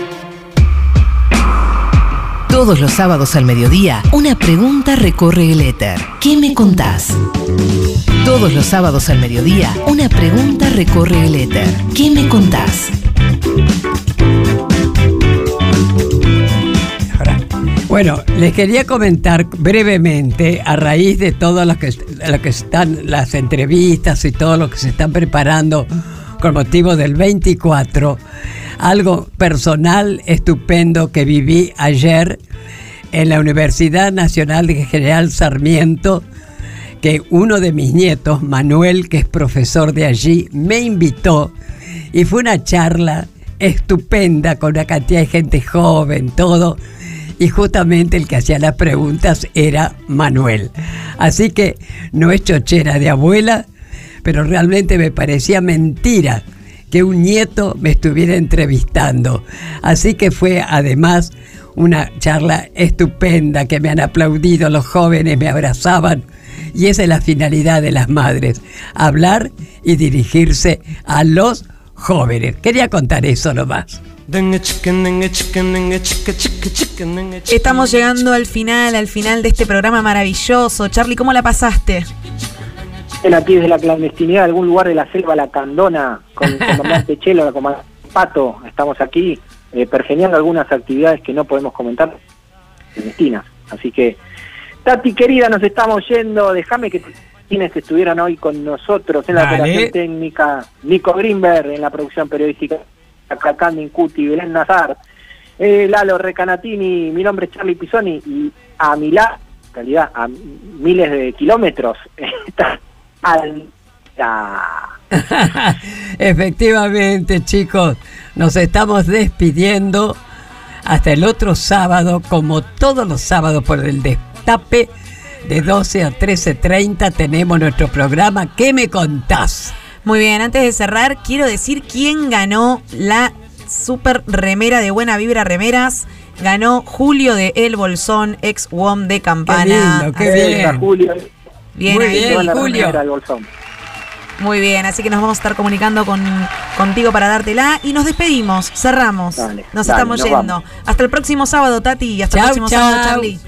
Todos los sábados al mediodía, una pregunta recorre el éter. ¿Qué me contás? Todos los sábados al mediodía, una pregunta recorre el éter. ¿Qué me contás? Bueno, les quería comentar brevemente, a raíz de todo que, lo que están las entrevistas y todo lo que se están preparando con motivo del 24, algo personal estupendo que viví ayer en la Universidad Nacional de General Sarmiento, que uno de mis nietos, Manuel, que es profesor de allí, me invitó y fue una charla estupenda con una cantidad de gente joven, todo. Y justamente el que hacía las preguntas era Manuel. Así que no es chochera de abuela, pero realmente me parecía mentira que un nieto me estuviera entrevistando. Así que fue además una charla estupenda que me han aplaudido los jóvenes, me abrazaban. Y esa es la finalidad de las madres, hablar y dirigirse a los jóvenes. Quería contar eso nomás. Estamos llegando al final, al final de este programa maravilloso. Charlie, ¿cómo la pasaste? En aquí desde la clandestinidad, algún lugar de la selva lacandona, con el comandante Chelo, la comandante Pato, estamos aquí eh, pergeñando algunas actividades que no podemos comentar clandestinas. Así que, Tati querida, nos estamos yendo. Déjame que quienes estuvieran hoy con nosotros en la Dale. operación técnica, Nico Greenberg en la producción periodística, Cacandi Incuti, Belén Nazar, eh, Lalo Recanatini, mi nombre es Charlie Pisoni y a mi lado, en realidad a miles de kilómetros, está al... Efectivamente, chicos, nos estamos despidiendo hasta el otro sábado, como todos los sábados por el destape, de 12 a 13.30 tenemos nuestro programa ¿Qué me contás? Muy bien, antes de cerrar, quiero decir quién ganó la super remera de Buena Vibra Remeras. Ganó Julio de El Bolsón, ex WOM de Campana. Qué lindo, qué bien. Julio. Bien Muy ahí, bien, la Julio. remera del bolsón. Muy bien, así que nos vamos a estar comunicando con, contigo para dártela y nos despedimos, cerramos. Dale, nos dale, estamos nos yendo. vamos. Hasta el próximo sábado, Tati, y hasta el próximo chau. sábado, Charlie.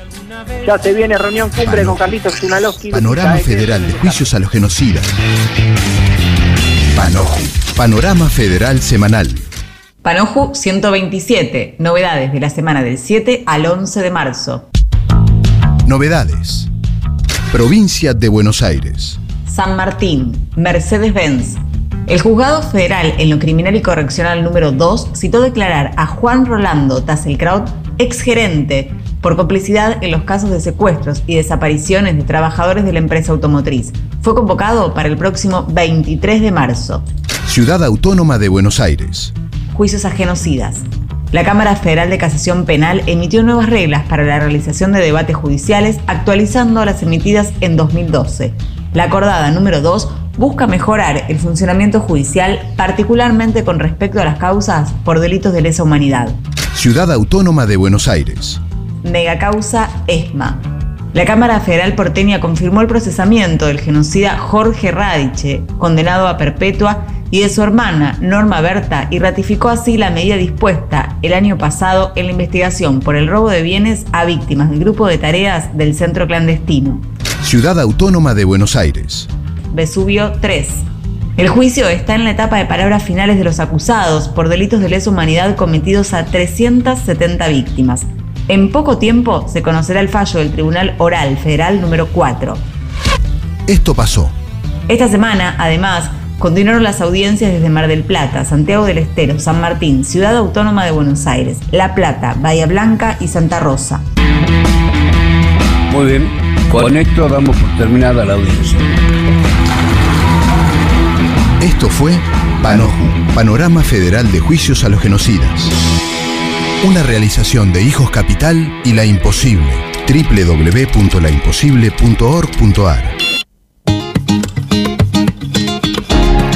Ya se viene reunión cumbre con Carlitos Tunalowski. Panorama Federal de Juicios a los Genocidas. Panoju. Panorama Federal Semanal. Panoju 127, novedades de la semana del 7 al 11 de marzo. Novedades. Provincia de Buenos Aires. San Martín, Mercedes-Benz. El juzgado federal en lo criminal y correccional número 2 citó declarar a Juan Rolando Tasselkraut, exgerente, por complicidad en los casos de secuestros y desapariciones de trabajadores de la empresa automotriz. Fue convocado para el próximo 23 de marzo. Ciudad Autónoma de Buenos Aires. Juicios a genocidas. La Cámara Federal de Casación Penal emitió nuevas reglas para la realización de debates judiciales, actualizando las emitidas en 2012. La acordada número 2 busca mejorar el funcionamiento judicial, particularmente con respecto a las causas por delitos de lesa humanidad. Ciudad Autónoma de Buenos Aires. Megacausa ESMA. La Cámara Federal porteña confirmó el procesamiento del genocida Jorge Radiche, condenado a perpetua, y de su hermana Norma Berta, y ratificó así la medida dispuesta el año pasado en la investigación por el robo de bienes a víctimas del grupo de tareas del centro clandestino. Ciudad Autónoma de Buenos Aires. Vesubio 3. El juicio está en la etapa de palabras finales de los acusados por delitos de lesa humanidad cometidos a 370 víctimas. En poco tiempo se conocerá el fallo del Tribunal Oral Federal número 4. Esto pasó. Esta semana, además, continuaron las audiencias desde Mar del Plata, Santiago del Estero, San Martín, Ciudad Autónoma de Buenos Aires, La Plata, Bahía Blanca y Santa Rosa. Muy bien, con esto damos por terminada la audiencia. Esto fue Panoju, Panorama Federal de Juicios a los Genocidas. Una realización de Hijos Capital y La Imposible. www.laimposible.org.ar